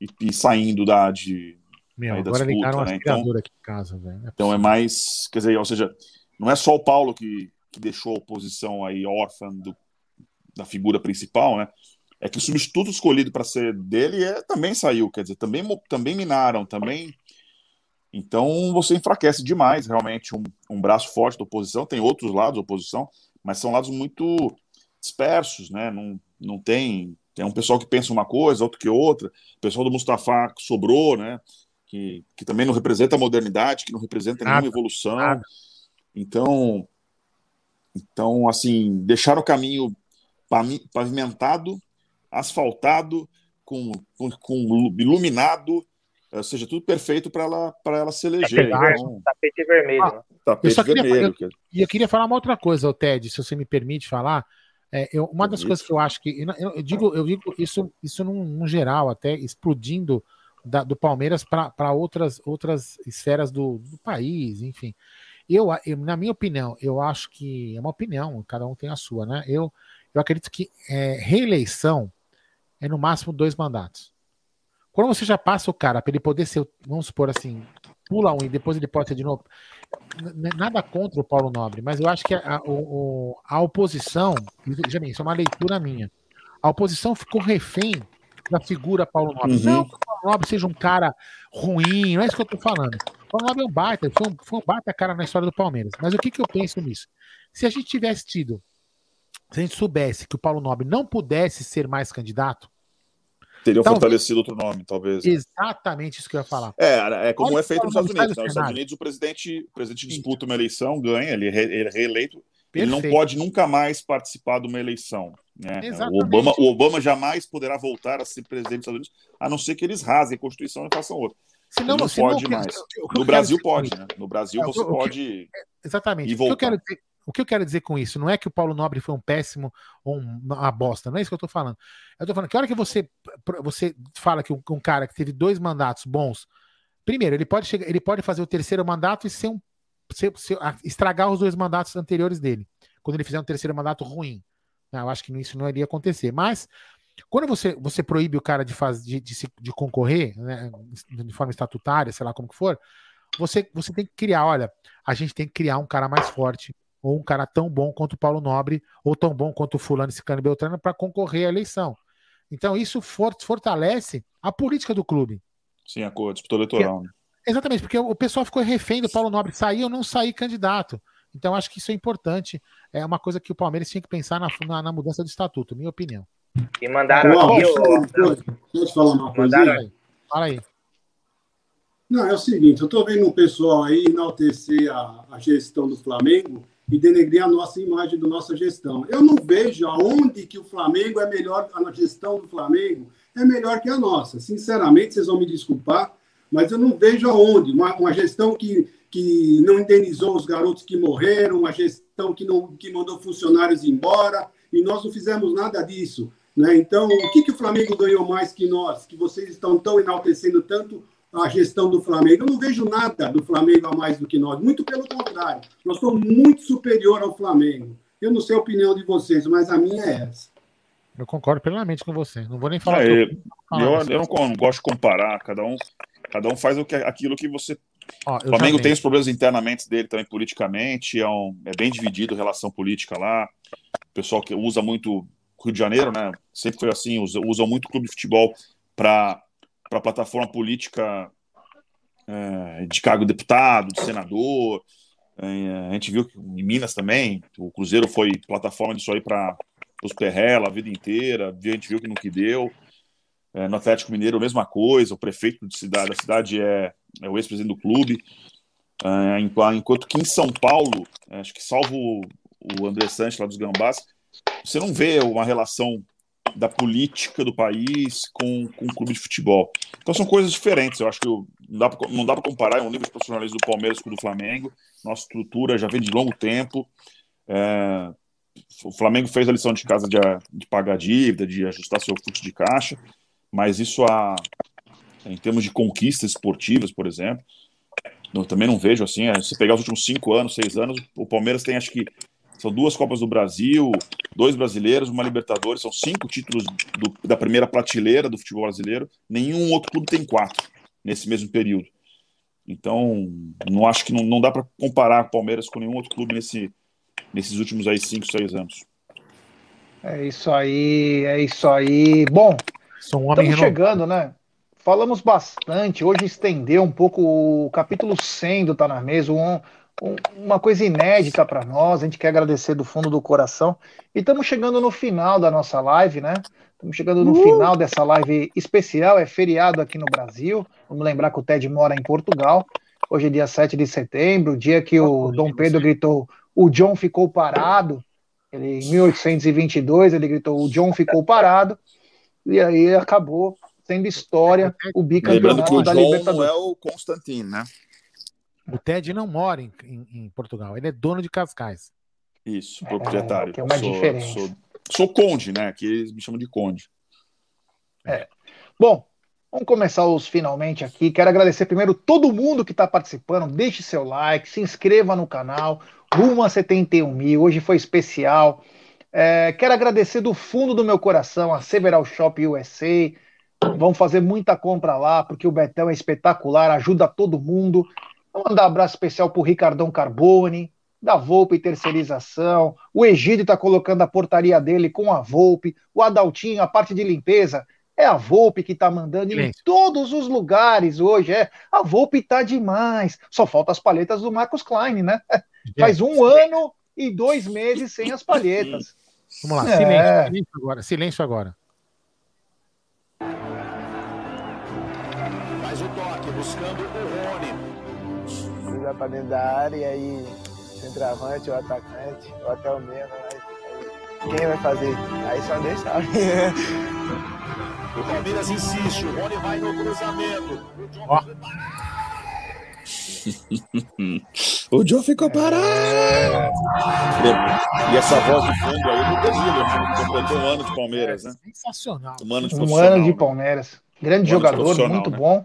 e, e saindo da de, meu, agora disputa, ligaram né? então, aqui em casa, velho. É então é mais, quer dizer, ou seja, não é só o Paulo que, que deixou a oposição aí órfã do, da figura principal, né? É que o substituto escolhido para ser dele é, também saiu, quer dizer, também, também minaram, também. Então você enfraquece demais, realmente, um, um braço forte da oposição. Tem outros lados da oposição, mas são lados muito dispersos, né? Não, não tem. Tem um pessoal que pensa uma coisa, outro que outra. O pessoal do Mustafa sobrou, né? Que, que também não representa a modernidade, que não representa nenhuma evolução. Nada. Então, então, assim, deixar o caminho pavimentado, asfaltado, com, com, com iluminado, ou seja, tudo perfeito para ela, ela se eleger. Tapete, então, tapete vermelho. Ah, tapete eu vermelho. Queria, eu, eu, queria falar uma outra coisa, Ted, se você me permite falar. É, eu, uma das coisas que eu acho que. Eu, eu, digo, eu digo isso, isso num, num geral, até explodindo da, do Palmeiras para outras, outras esferas do, do país, enfim. Eu, eu, na minha opinião, eu acho que é uma opinião, cada um tem a sua, né? Eu, eu acredito que é, reeleição é no máximo dois mandatos. Quando você já passa o cara para ele poder ser, vamos supor assim, pula um e depois ele pode ser de novo. Nada contra o Paulo Nobre, mas eu acho que a, a, a oposição, já isso é uma leitura minha. A oposição ficou refém da figura Paulo Nobre. Uhum. Não o Nobre seja um cara ruim, não é isso que eu tô falando. O Paulo Nobre é um baita, foi um, foi um baita cara na história do Palmeiras. Mas o que, que eu penso nisso? Se a gente tivesse tido, se a gente soubesse que o Paulo Nobre não pudesse ser mais candidato, Teriam talvez, fortalecido outro nome, talvez. Exatamente isso que eu ia falar. É, é como Olha é feito nos Estados Unidos. Né? Nos Estados Unidos, o presidente, o presidente disputa uma eleição, ganha, ele é, ele é reeleito, Perfeito. Ele não pode nunca mais participar de uma eleição. Né? O, Obama, o Obama jamais poderá voltar a ser presidente dos Estados Unidos, a não ser que eles rasguem a Constituição e façam outra. Senão, não pode mais. no Brasil pode, né? No Brasil é, você pode. É, exatamente. O que, eu quero dizer, o que eu quero dizer com isso não é que o Paulo Nobre foi um péssimo ou uma bosta, não é isso que eu estou falando. Eu estou falando que a hora que você, você fala que um, um, cara que teve dois mandatos bons, primeiro, ele pode, chegar, ele pode fazer o terceiro mandato e ser um se, se, estragar os dois mandatos anteriores dele, quando ele fizer um terceiro mandato ruim. Eu acho que isso não iria acontecer. Mas quando você, você proíbe o cara de, faz, de, de, de concorrer, né, de forma estatutária, sei lá como que for, você, você tem que criar, olha, a gente tem que criar um cara mais forte, ou um cara tão bom quanto o Paulo Nobre, ou tão bom quanto o fulano, Ciclano e Beltrano, para concorrer à eleição. Então, isso for, fortalece a política do clube. Sim, a disputa eleitoral. Né? Exatamente, porque o pessoal ficou refém do Paulo Nobre sair ou não sair candidato. Então, acho que isso é importante. É uma coisa que o Palmeiras tinha que pensar na, na, na mudança do estatuto, minha opinião. E mandaram Uau, aqui. Deixa, eu falar uma coisa. Aí. Fala aí. Não, é o seguinte: eu estou vendo um pessoal aí enaltecer a, a gestão do Flamengo e denegrir a nossa imagem da nossa gestão. Eu não vejo aonde que o Flamengo é melhor, a gestão do Flamengo é melhor que a nossa. Sinceramente, vocês vão me desculpar, mas eu não vejo aonde. Uma, uma gestão que, que não indenizou os garotos que morreram, uma gestão que, não, que mandou funcionários embora, e nós não fizemos nada disso. Né? Então, o que, que o Flamengo ganhou mais que nós, que vocês estão tão enaltecendo tanto a gestão do Flamengo? Eu não vejo nada do Flamengo a mais do que nós, muito pelo contrário. Nós somos muito superior ao Flamengo. Eu não sei a opinião de vocês, mas a minha é essa. Eu concordo plenamente com você. Não vou nem falar. É, eu, eu, eu, não, eu, não, gosto de comparar. Cada um Cada um faz o que, aquilo que você. Ó, o Flamengo tem os problemas internamente dele também politicamente, é, um, é bem dividido a relação política lá. O pessoal que usa muito Rio de Janeiro, né? Sempre foi assim, usam, usam muito clube de futebol para para plataforma política é, de cargo de deputado, de senador. É, a gente viu que em Minas também, o Cruzeiro foi plataforma disso aí para os Perrela a vida inteira. A gente viu que não que deu. É, no Atlético Mineiro, a mesma coisa. O prefeito de cidade, da cidade é, é o ex-presidente do clube. É, enquanto que em São Paulo, é, acho que salvo o André Santos lá dos Gambás, você não vê uma relação da política do país com, com o clube de futebol. Então são coisas diferentes. Eu acho que não dá para comparar o nível de profissionalismo do Palmeiras com o do Flamengo. Nossa estrutura já vem de longo tempo. É, o Flamengo fez a lição de casa de, de pagar dívida, de ajustar seu fluxo de caixa, mas isso há, em termos de conquistas esportivas, por exemplo, eu também não vejo assim. É, se pegar os últimos cinco anos, seis anos, o Palmeiras tem acho que são duas Copas do Brasil, dois brasileiros, uma Libertadores, são cinco títulos do, da primeira prateleira do futebol brasileiro. Nenhum outro clube tem quatro nesse mesmo período. Então, não acho que não, não dá para comparar o Palmeiras com nenhum outro clube nesse, nesses últimos aí cinco, seis anos. É isso aí, é isso aí. Bom, um estamos chegando, né? Falamos bastante. Hoje estendeu um pouco o capítulo 100 do Tá na Mesa, um, uma coisa inédita para nós. A gente quer agradecer do fundo do coração. E estamos chegando no final da nossa live, né? Estamos chegando no uh! final dessa live especial. É feriado aqui no Brasil. Vamos lembrar que o Ted mora em Portugal. Hoje é dia 7 de setembro, dia que o Dom Pedro gritou: o John ficou parado. Ele, em 1822, ele gritou: o John ficou parado. E aí acabou sendo história o bicampeonato da Libertadores. é o Constantino, né? O Ted não mora em, em, em, Portugal, ele é dono de Cascais. Isso, proprietário. É, tem uma sou, diferença. Sou, sou, conde, né? Que eles me chamam de conde. É. Bom, vamos começar os finalmente aqui. Quero agradecer primeiro todo mundo que está participando. Deixe seu like, se inscreva no canal. Rumo a 71 mil. Hoje foi especial. É, quero agradecer do fundo do meu coração a Several Shop USA. Vamos fazer muita compra lá, porque o Betão é espetacular, ajuda todo mundo. Vou mandar um abraço especial para o Ricardão Carbone, da Volpe Terceirização. O Egídio está colocando a portaria dele com a Volpe. O Adaltinho, a parte de limpeza, é a Volpe que está mandando em todos os lugares hoje. É. A Volpe está demais. Só falta as palhetas do Marcos Klein, né? Faz um ano e dois meses sem as palhetas. Vamos lá, silêncio, é. silêncio agora. Silêncio agora. Buscando o Rony cruzar para dentro da área e aí centroavante ou atacante, ou até o mesmo. Aí, quem vai fazer? Aí só Deus sabe. o Palmeiras insiste, o Rony vai no cruzamento. Ó. o Joe ficou parado. É. E essa voz de fundo aí do Danilo, né? completou um ano de Palmeiras, né? Sensacional. Um ano de, um ano de Palmeiras. Grande um jogador, muito né? bom.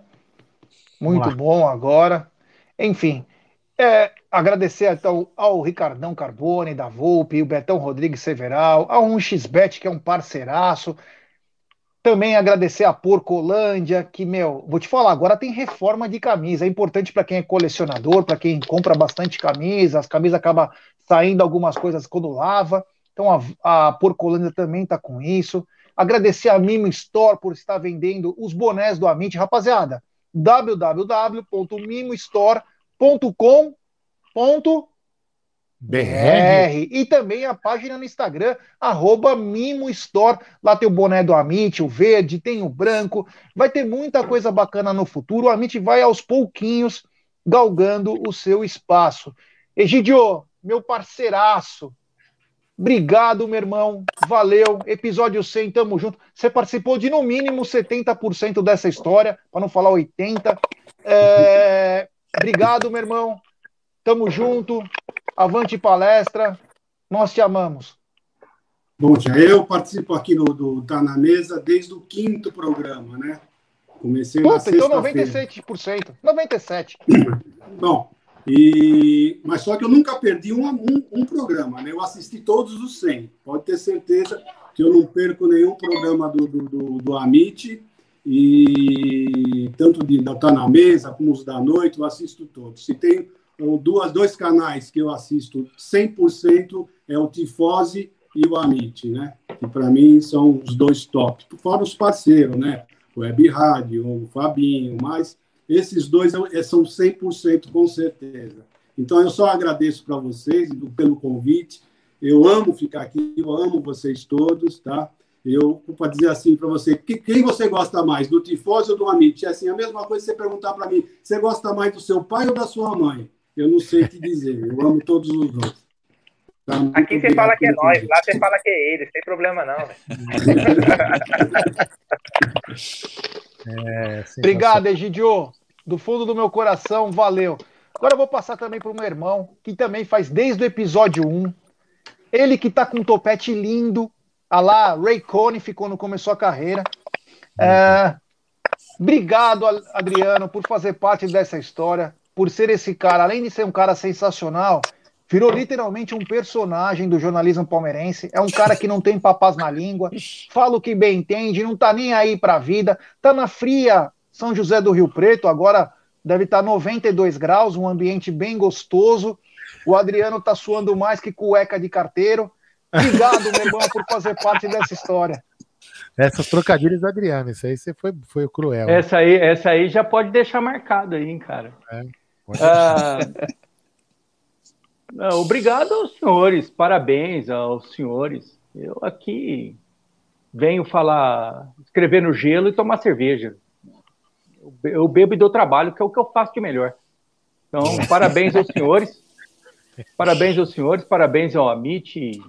Muito bom agora. Enfim, é, agradecer então ao Ricardão Carbone, da Volpe, o Betão Rodrigues Several, ao 1xBet, que é um parceiraço. Também agradecer a Porcolândia, que, meu, vou te falar, agora tem reforma de camisa. É importante para quem é colecionador, para quem compra bastante camisa, as camisas acabam saindo algumas coisas quando lava. Então a, a Porcolândia também está com isso. Agradecer a Mimo Store por estar vendendo os bonés do Amit. Rapaziada, www.mimostore.com.br e também a página no Instagram, arroba Mimo Store. Lá tem o boné do Amit, o verde, tem o branco. Vai ter muita coisa bacana no futuro. O Amit vai aos pouquinhos galgando o seu espaço. Egidio, meu parceiraço, Obrigado, meu irmão. Valeu. Episódio 100, tamo junto. Você participou de no mínimo 70% dessa história, para não falar 80%. É... Obrigado, meu irmão. Tamo junto. Avante palestra. Nós te amamos. Bom, já eu participo aqui no, do Tá na Mesa desde o quinto programa, né? Comecei Puta, na então 97%. 97%. Bom, e, mas só que eu nunca perdi um, um, um, programa, né? Eu assisti todos os 100. Pode ter certeza que eu não perco nenhum programa do, do, do, do Amit. E tanto de Tá na Mesa como os da noite, eu assisto todos. Se tem duas, dois canais que eu assisto 100%, é o Tifose e o Amit, né? que para mim são os dois tops. Fora os parceiros, né? Web Rádio, o Fabinho, mas esses dois são 100% com certeza. Então, eu só agradeço para vocês pelo convite. Eu amo ficar aqui, eu amo vocês todos, tá? Eu, para dizer assim para você, que, quem você gosta mais, do tifose ou do Amit? É assim, a mesma coisa você perguntar para mim, você gosta mais do seu pai ou da sua mãe? Eu não sei te dizer, eu amo todos os dois. Tá Aqui você fala que é nós, lá você fala que é ele, sem problema não. é, Obrigado, Egidio. Do fundo do meu coração, valeu. Agora eu vou passar também para o meu irmão, que também faz desde o episódio 1. Ele que está com um topete lindo, a lá Ray Conniff quando começou a carreira. É, obrigado, Adriano, por fazer parte dessa história, por ser esse cara, além de ser um cara sensacional, Virou literalmente um personagem do jornalismo palmeirense. É um cara que não tem papas na língua, fala o que bem entende, não tá nem aí pra vida. Tá na fria São José do Rio Preto, agora deve estar tá 92 graus, um ambiente bem gostoso. O Adriano tá suando mais que cueca de carteiro. Obrigado, meu irmão, por fazer parte dessa história. Essas trocadilhas do Adriano, isso aí você foi, foi cruel. Essa aí, essa aí já pode deixar marcado aí, hein, cara. É, ah, Obrigado aos senhores, parabéns aos senhores. Eu aqui venho falar, escrever no gelo e tomar cerveja. Eu bebo e dou trabalho, que é o que eu faço de melhor. Então, parabéns aos senhores. Parabéns aos senhores, parabéns ao Amit.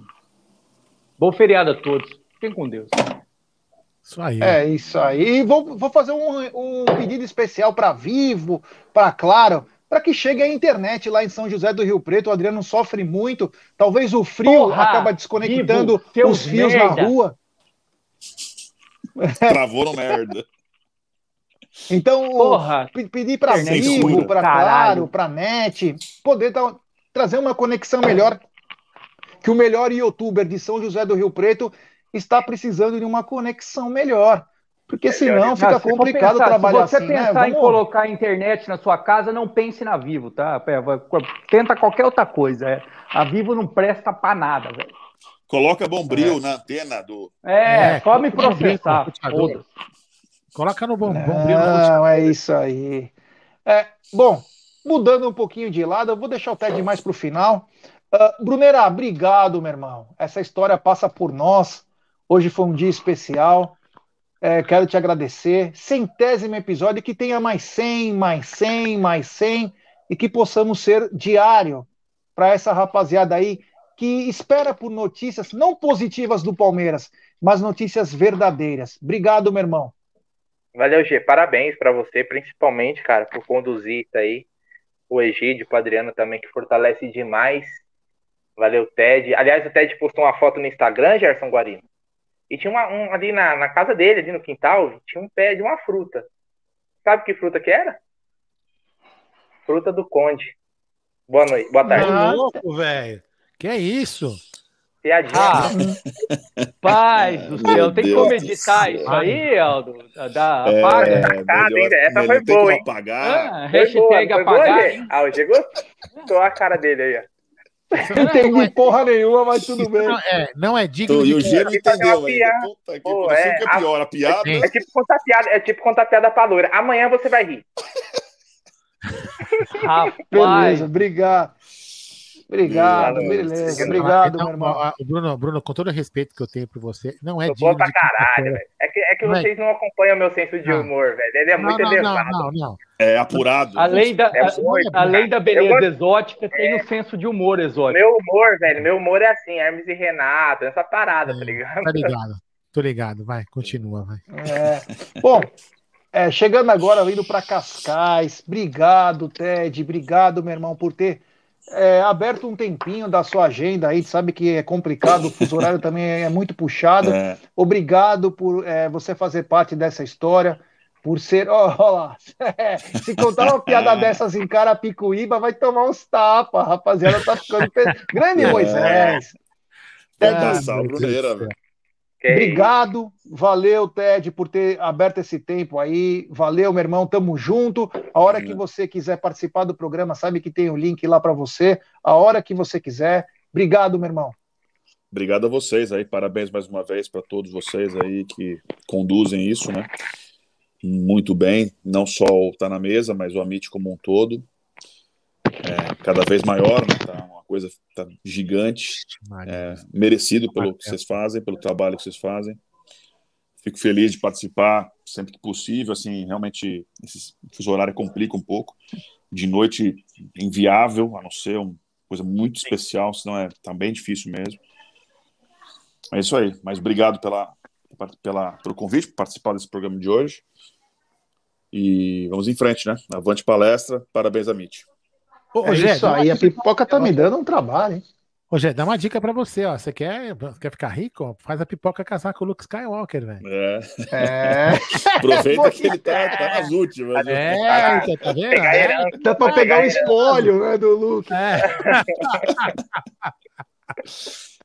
Bom feriado a todos. Fiquem com Deus. Isso aí. É isso aí. Vou, vou fazer um, um pedido especial para Vivo, para Claro para que chegue a internet lá em São José do Rio Preto. O Adriano sofre muito. Talvez o frio Porra, acaba desconectando vivo, os fios merda. na rua. Travou no merda. Então, Porra, pedir para Vivo, para Claro, para Net, poder trazer uma conexão melhor. Que o melhor youtuber de São José do Rio Preto está precisando de uma conexão melhor. Porque senão fica não, complicado pensar, trabalhar Se você assim, né? pensar né? em colocar a internet na sua casa, não pense na Vivo, tá? Tenta qualquer outra coisa. É. A Vivo não presta para nada, velho. Coloca bombril é. na antena do. É, é só me processar. Coloca no bom, bombril. Não, é isso aí. É, bom, mudando um pouquinho de lado, eu vou deixar o Ted mais para o final. Uh, Brunera, obrigado, meu irmão. Essa história passa por nós. Hoje foi um dia especial. É, quero te agradecer. Centésimo episódio, que tenha mais 100, mais 100, mais 100 e que possamos ser diário para essa rapaziada aí que espera por notícias não positivas do Palmeiras, mas notícias verdadeiras. Obrigado, meu irmão. Valeu, G. Parabéns para você, principalmente, cara, por conduzir isso aí. O Egídio, o Adriano também, que fortalece demais. Valeu, Ted. Aliás, o Ted postou uma foto no Instagram, Gerson Guarino. E tinha uma, um, ali na, na casa dele, ali no quintal, tinha um pé de uma fruta. Sabe que fruta que era? Fruta do Conde. Boa noite, boa tarde. Tá louco, velho. Que é isso? Piadinha. Ah, pai do céu, tem como editar isso aí, Aldo? Da, é, apaga. É, Essa foi boa, hein? Apagar. Ah, hashtag boa, apagar. Boa, ah, o Diego gostou a cara dele aí, ó. Não entendi porra nenhuma, mas tudo bem. Não é, não é digno então, de... E o Gênero entendeu ainda. Puta que Pô, é, que é pior, a piada... É tipo contar piada, é tipo contar piada pra loira. Amanhã você vai rir. Rapaz. Beleza, obrigado. Obrigado, beleza. Obrigado, então, meu irmão. Bruno, Bruno, com todo o respeito que eu tenho por você, não é digno. pra caralho, velho. É que, é que vocês é... não acompanham o meu senso de humor, velho. Ele é muito não, elevado. Não, não, não. É apurado. Além da, é além da beleza gosto... exótica, tem o um senso de humor exótico. Meu humor, velho, meu humor é assim, Hermes e Renato, essa parada, é, tá ligado? Tá ligado. Tô ligado, vai, continua, vai. É. Bom, é, chegando agora, indo para Cascais. Obrigado, Ted. Obrigado, meu irmão, por ter é, aberto um tempinho da sua agenda aí, sabe que é complicado, o fuso horário também é muito puxado. É. Obrigado por é, você fazer parte dessa história, por ser. Ó, oh, lá, se contar uma piada dessas em Carapicuíba, vai tomar uns tapas, rapaziada, tá ficando. Grande é. Moisés! É, Obrigado, valeu, Ted, por ter aberto esse tempo aí. Valeu, meu irmão, tamo junto. A hora que você quiser participar do programa, sabe que tem o um link lá para você. A hora que você quiser. Obrigado, meu irmão. obrigado a vocês aí, parabéns mais uma vez para todos vocês aí que conduzem isso, né? Muito bem, não só o Tá na Mesa, mas o Amit como um todo. É, cada vez maior, né? Tá uma coisa tá gigante, é, merecido pelo que vocês fazem, pelo trabalho que vocês fazem. Fico feliz de participar sempre que possível, assim, realmente esse fuso horário complica um pouco. De noite, inviável, a não ser uma coisa muito especial, senão é tá bem difícil mesmo. É isso aí. Mas obrigado pela, pela, pelo convite, por participar desse programa de hoje. E vamos em frente, né? Avante palestra. Parabéns, Amit. Ô, é Gé, isso aí, a pipoca tá me dando um trabalho, hein? Ô, Gé, dá uma dica pra você, ó. Você quer, quer ficar rico? Faz a pipoca casar com o Luke Skywalker, velho. É. é. Aproveita que ele tá, tá nas últimas. Né? É, tá, tá vendo? É. Dá pra pegar o espólio, né, do Luke. É.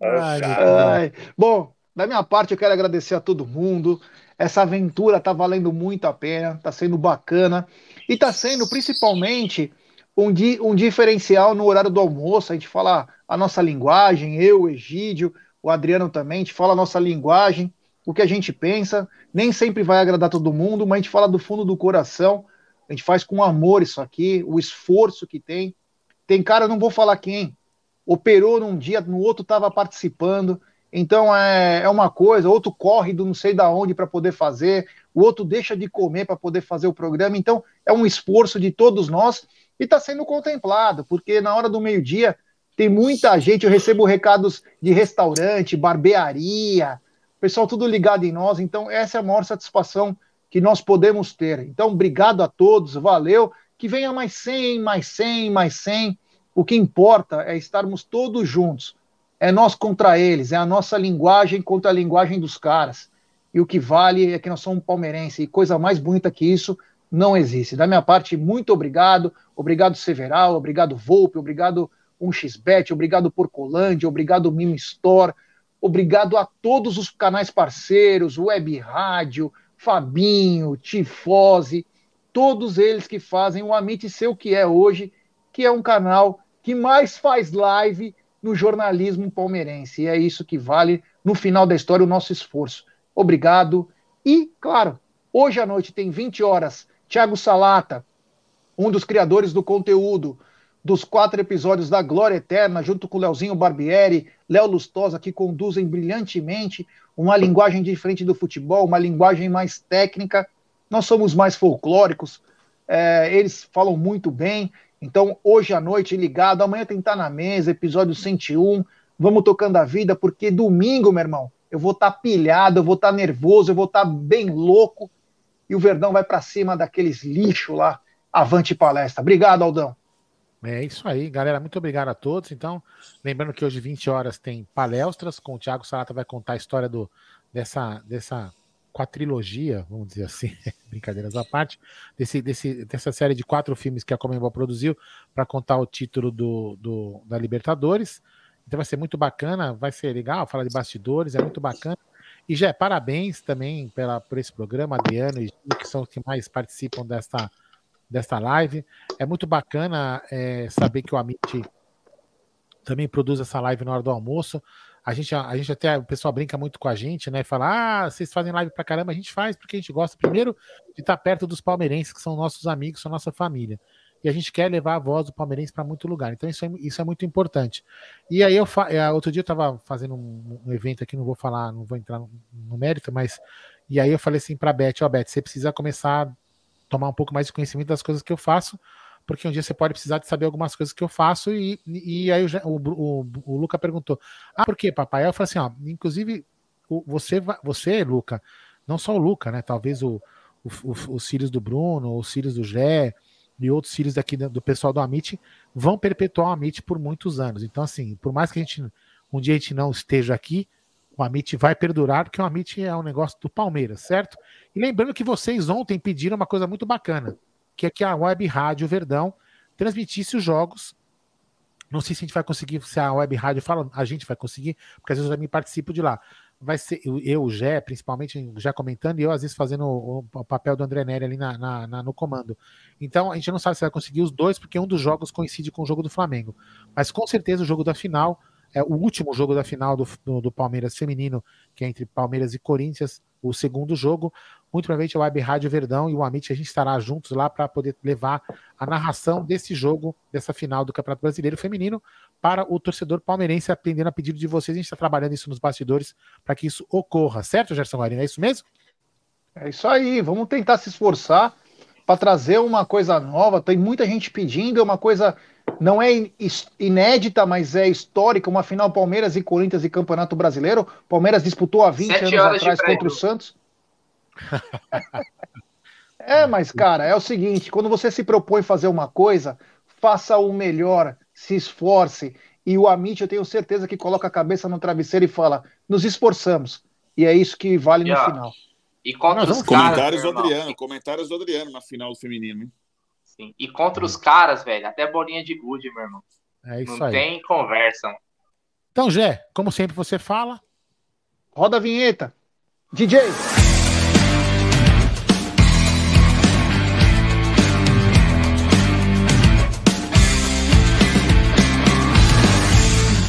Ai, Ai. Bom, da minha parte, eu quero agradecer a todo mundo. Essa aventura tá valendo muito a pena, tá sendo bacana e tá sendo principalmente um, di um diferencial no horário do almoço. A gente fala a nossa linguagem, eu, o Egídio, o Adriano também, a gente fala a nossa linguagem, o que a gente pensa. Nem sempre vai agradar todo mundo, mas a gente fala do fundo do coração. A gente faz com amor isso aqui, o esforço que tem. Tem cara, não vou falar quem, operou num dia, no outro estava participando. Então é, é uma coisa, outro corre do não sei da onde para poder fazer, o outro deixa de comer para poder fazer o programa. Então é um esforço de todos nós e está sendo contemplado, porque na hora do meio-dia tem muita gente, eu recebo recados de restaurante, barbearia, pessoal tudo ligado em nós, então essa é a maior satisfação que nós podemos ter. Então, obrigado a todos, valeu, que venha mais 100, mais 100, mais 100, o que importa é estarmos todos juntos. É nós contra eles, é a nossa linguagem contra a linguagem dos caras. E o que vale é que nós somos palmeirenses. E coisa mais bonita que isso não existe. Da minha parte, muito obrigado. Obrigado, Several. Obrigado, Volpe. Obrigado, 1xBet. Obrigado, Porcolândia. Obrigado, Mimo Store. Obrigado a todos os canais parceiros, Web Rádio, Fabinho, Tifose, todos eles que fazem o Amit ser o que é hoje, que é um canal que mais faz live no jornalismo palmeirense. E é isso que vale, no final da história, o nosso esforço. Obrigado. E, claro, hoje à noite tem 20 horas, Thiago Salata, um dos criadores do conteúdo dos quatro episódios da Glória Eterna, junto com Leozinho Barbieri, Léo Lustosa, que conduzem brilhantemente uma linguagem diferente do futebol, uma linguagem mais técnica. Nós somos mais folclóricos, é, eles falam muito bem então, hoje à noite, ligado, amanhã tem estar na mesa, episódio 101. Vamos tocando a vida, porque domingo, meu irmão, eu vou estar tá pilhado, eu vou estar tá nervoso, eu vou estar tá bem louco. E o Verdão vai para cima daqueles lixo lá. Avante palestra. Obrigado, Aldão. É isso aí, galera. Muito obrigado a todos. Então, lembrando que hoje, 20 horas, tem palestras com o Thiago Salata, vai contar a história do, dessa, dessa quatrilogia, vamos dizer assim, brincadeiras à parte, desse, desse, dessa série de quatro filmes que a Comembol produziu para contar o título do, do, da Libertadores. Então vai ser muito bacana, vai ser legal falar de bastidores, é muito bacana. E já parabéns também pela, por esse programa, Adriano e Gil, que são os que mais participam desta, desta live. É muito bacana é, saber que o Amit também produz essa live na hora do almoço a gente, a gente até, o pessoal brinca muito com a gente, né? Fala, ah, vocês fazem live pra caramba, a gente faz porque a gente gosta, primeiro, de estar perto dos palmeirenses, que são nossos amigos, são nossa família. E a gente quer levar a voz do palmeirense para muito lugar. Então, isso é, isso é muito importante. E aí, eu é, outro dia eu estava fazendo um, um, evento aqui, não vou falar, não vou entrar no, no mérito, mas. E aí eu falei assim para Beth: Ó, oh, Beth, você precisa começar a tomar um pouco mais de conhecimento das coisas que eu faço, porque um dia você pode precisar de saber algumas coisas que eu faço. E, e aí o, o, o Luca perguntou: Ah, por quê, papai? Eu falei assim: ó, inclusive, você, você, Luca, não só o Luca, né? Talvez o, o, os filhos do Bruno, os filhos do Gé e outros filhos daqui do pessoal do Amit vão perpetuar o Amit por muitos anos. Então, assim, por mais que a gente um dia a gente não esteja aqui, o Amit vai perdurar, porque o Amit é um negócio do Palmeiras, certo? E lembrando que vocês ontem pediram uma coisa muito bacana que é que a Web Rádio Verdão transmitisse os jogos. Não sei se a gente vai conseguir, se a Web Rádio fala, a gente vai conseguir, porque às vezes eu também participo de lá. Vai ser eu, o Gé, principalmente, já comentando, e eu às vezes fazendo o, o papel do André Nery ali na, na, na, no comando. Então a gente não sabe se vai conseguir os dois, porque um dos jogos coincide com o jogo do Flamengo. Mas com certeza o jogo da final é o último jogo da final do, do, do Palmeiras feminino, que é entre Palmeiras e Corinthians, o segundo jogo. Muito provavelmente a Web Rádio Verdão e o Amit, a gente estará juntos lá para poder levar a narração desse jogo, dessa final do Campeonato Brasileiro Feminino, para o torcedor palmeirense, aprendendo a pedido de vocês. A gente está trabalhando isso nos bastidores para que isso ocorra, certo, Gerson Guarino? É isso mesmo? É isso aí, vamos tentar se esforçar para trazer uma coisa nova. Tem muita gente pedindo, é uma coisa não é inédita, mas é histórica, uma final Palmeiras e Corinthians e Campeonato Brasileiro. Palmeiras disputou há 20 Sete anos atrás contra o Santos. é, mas cara, é o seguinte, quando você se propõe fazer uma coisa, faça o melhor, se esforce. E o Amit, eu tenho certeza que coloca a cabeça no travesseiro e fala: nos esforçamos. E é isso que vale no final. E contra os comentários caras, do Adriano, comentários do Adriano na final do feminino. Hein? Sim. E contra os caras, velho, até bolinha de gude, meu irmão. É isso Não aí. tem conversa. Então, Jé, como sempre você fala. Roda a vinheta. DJ!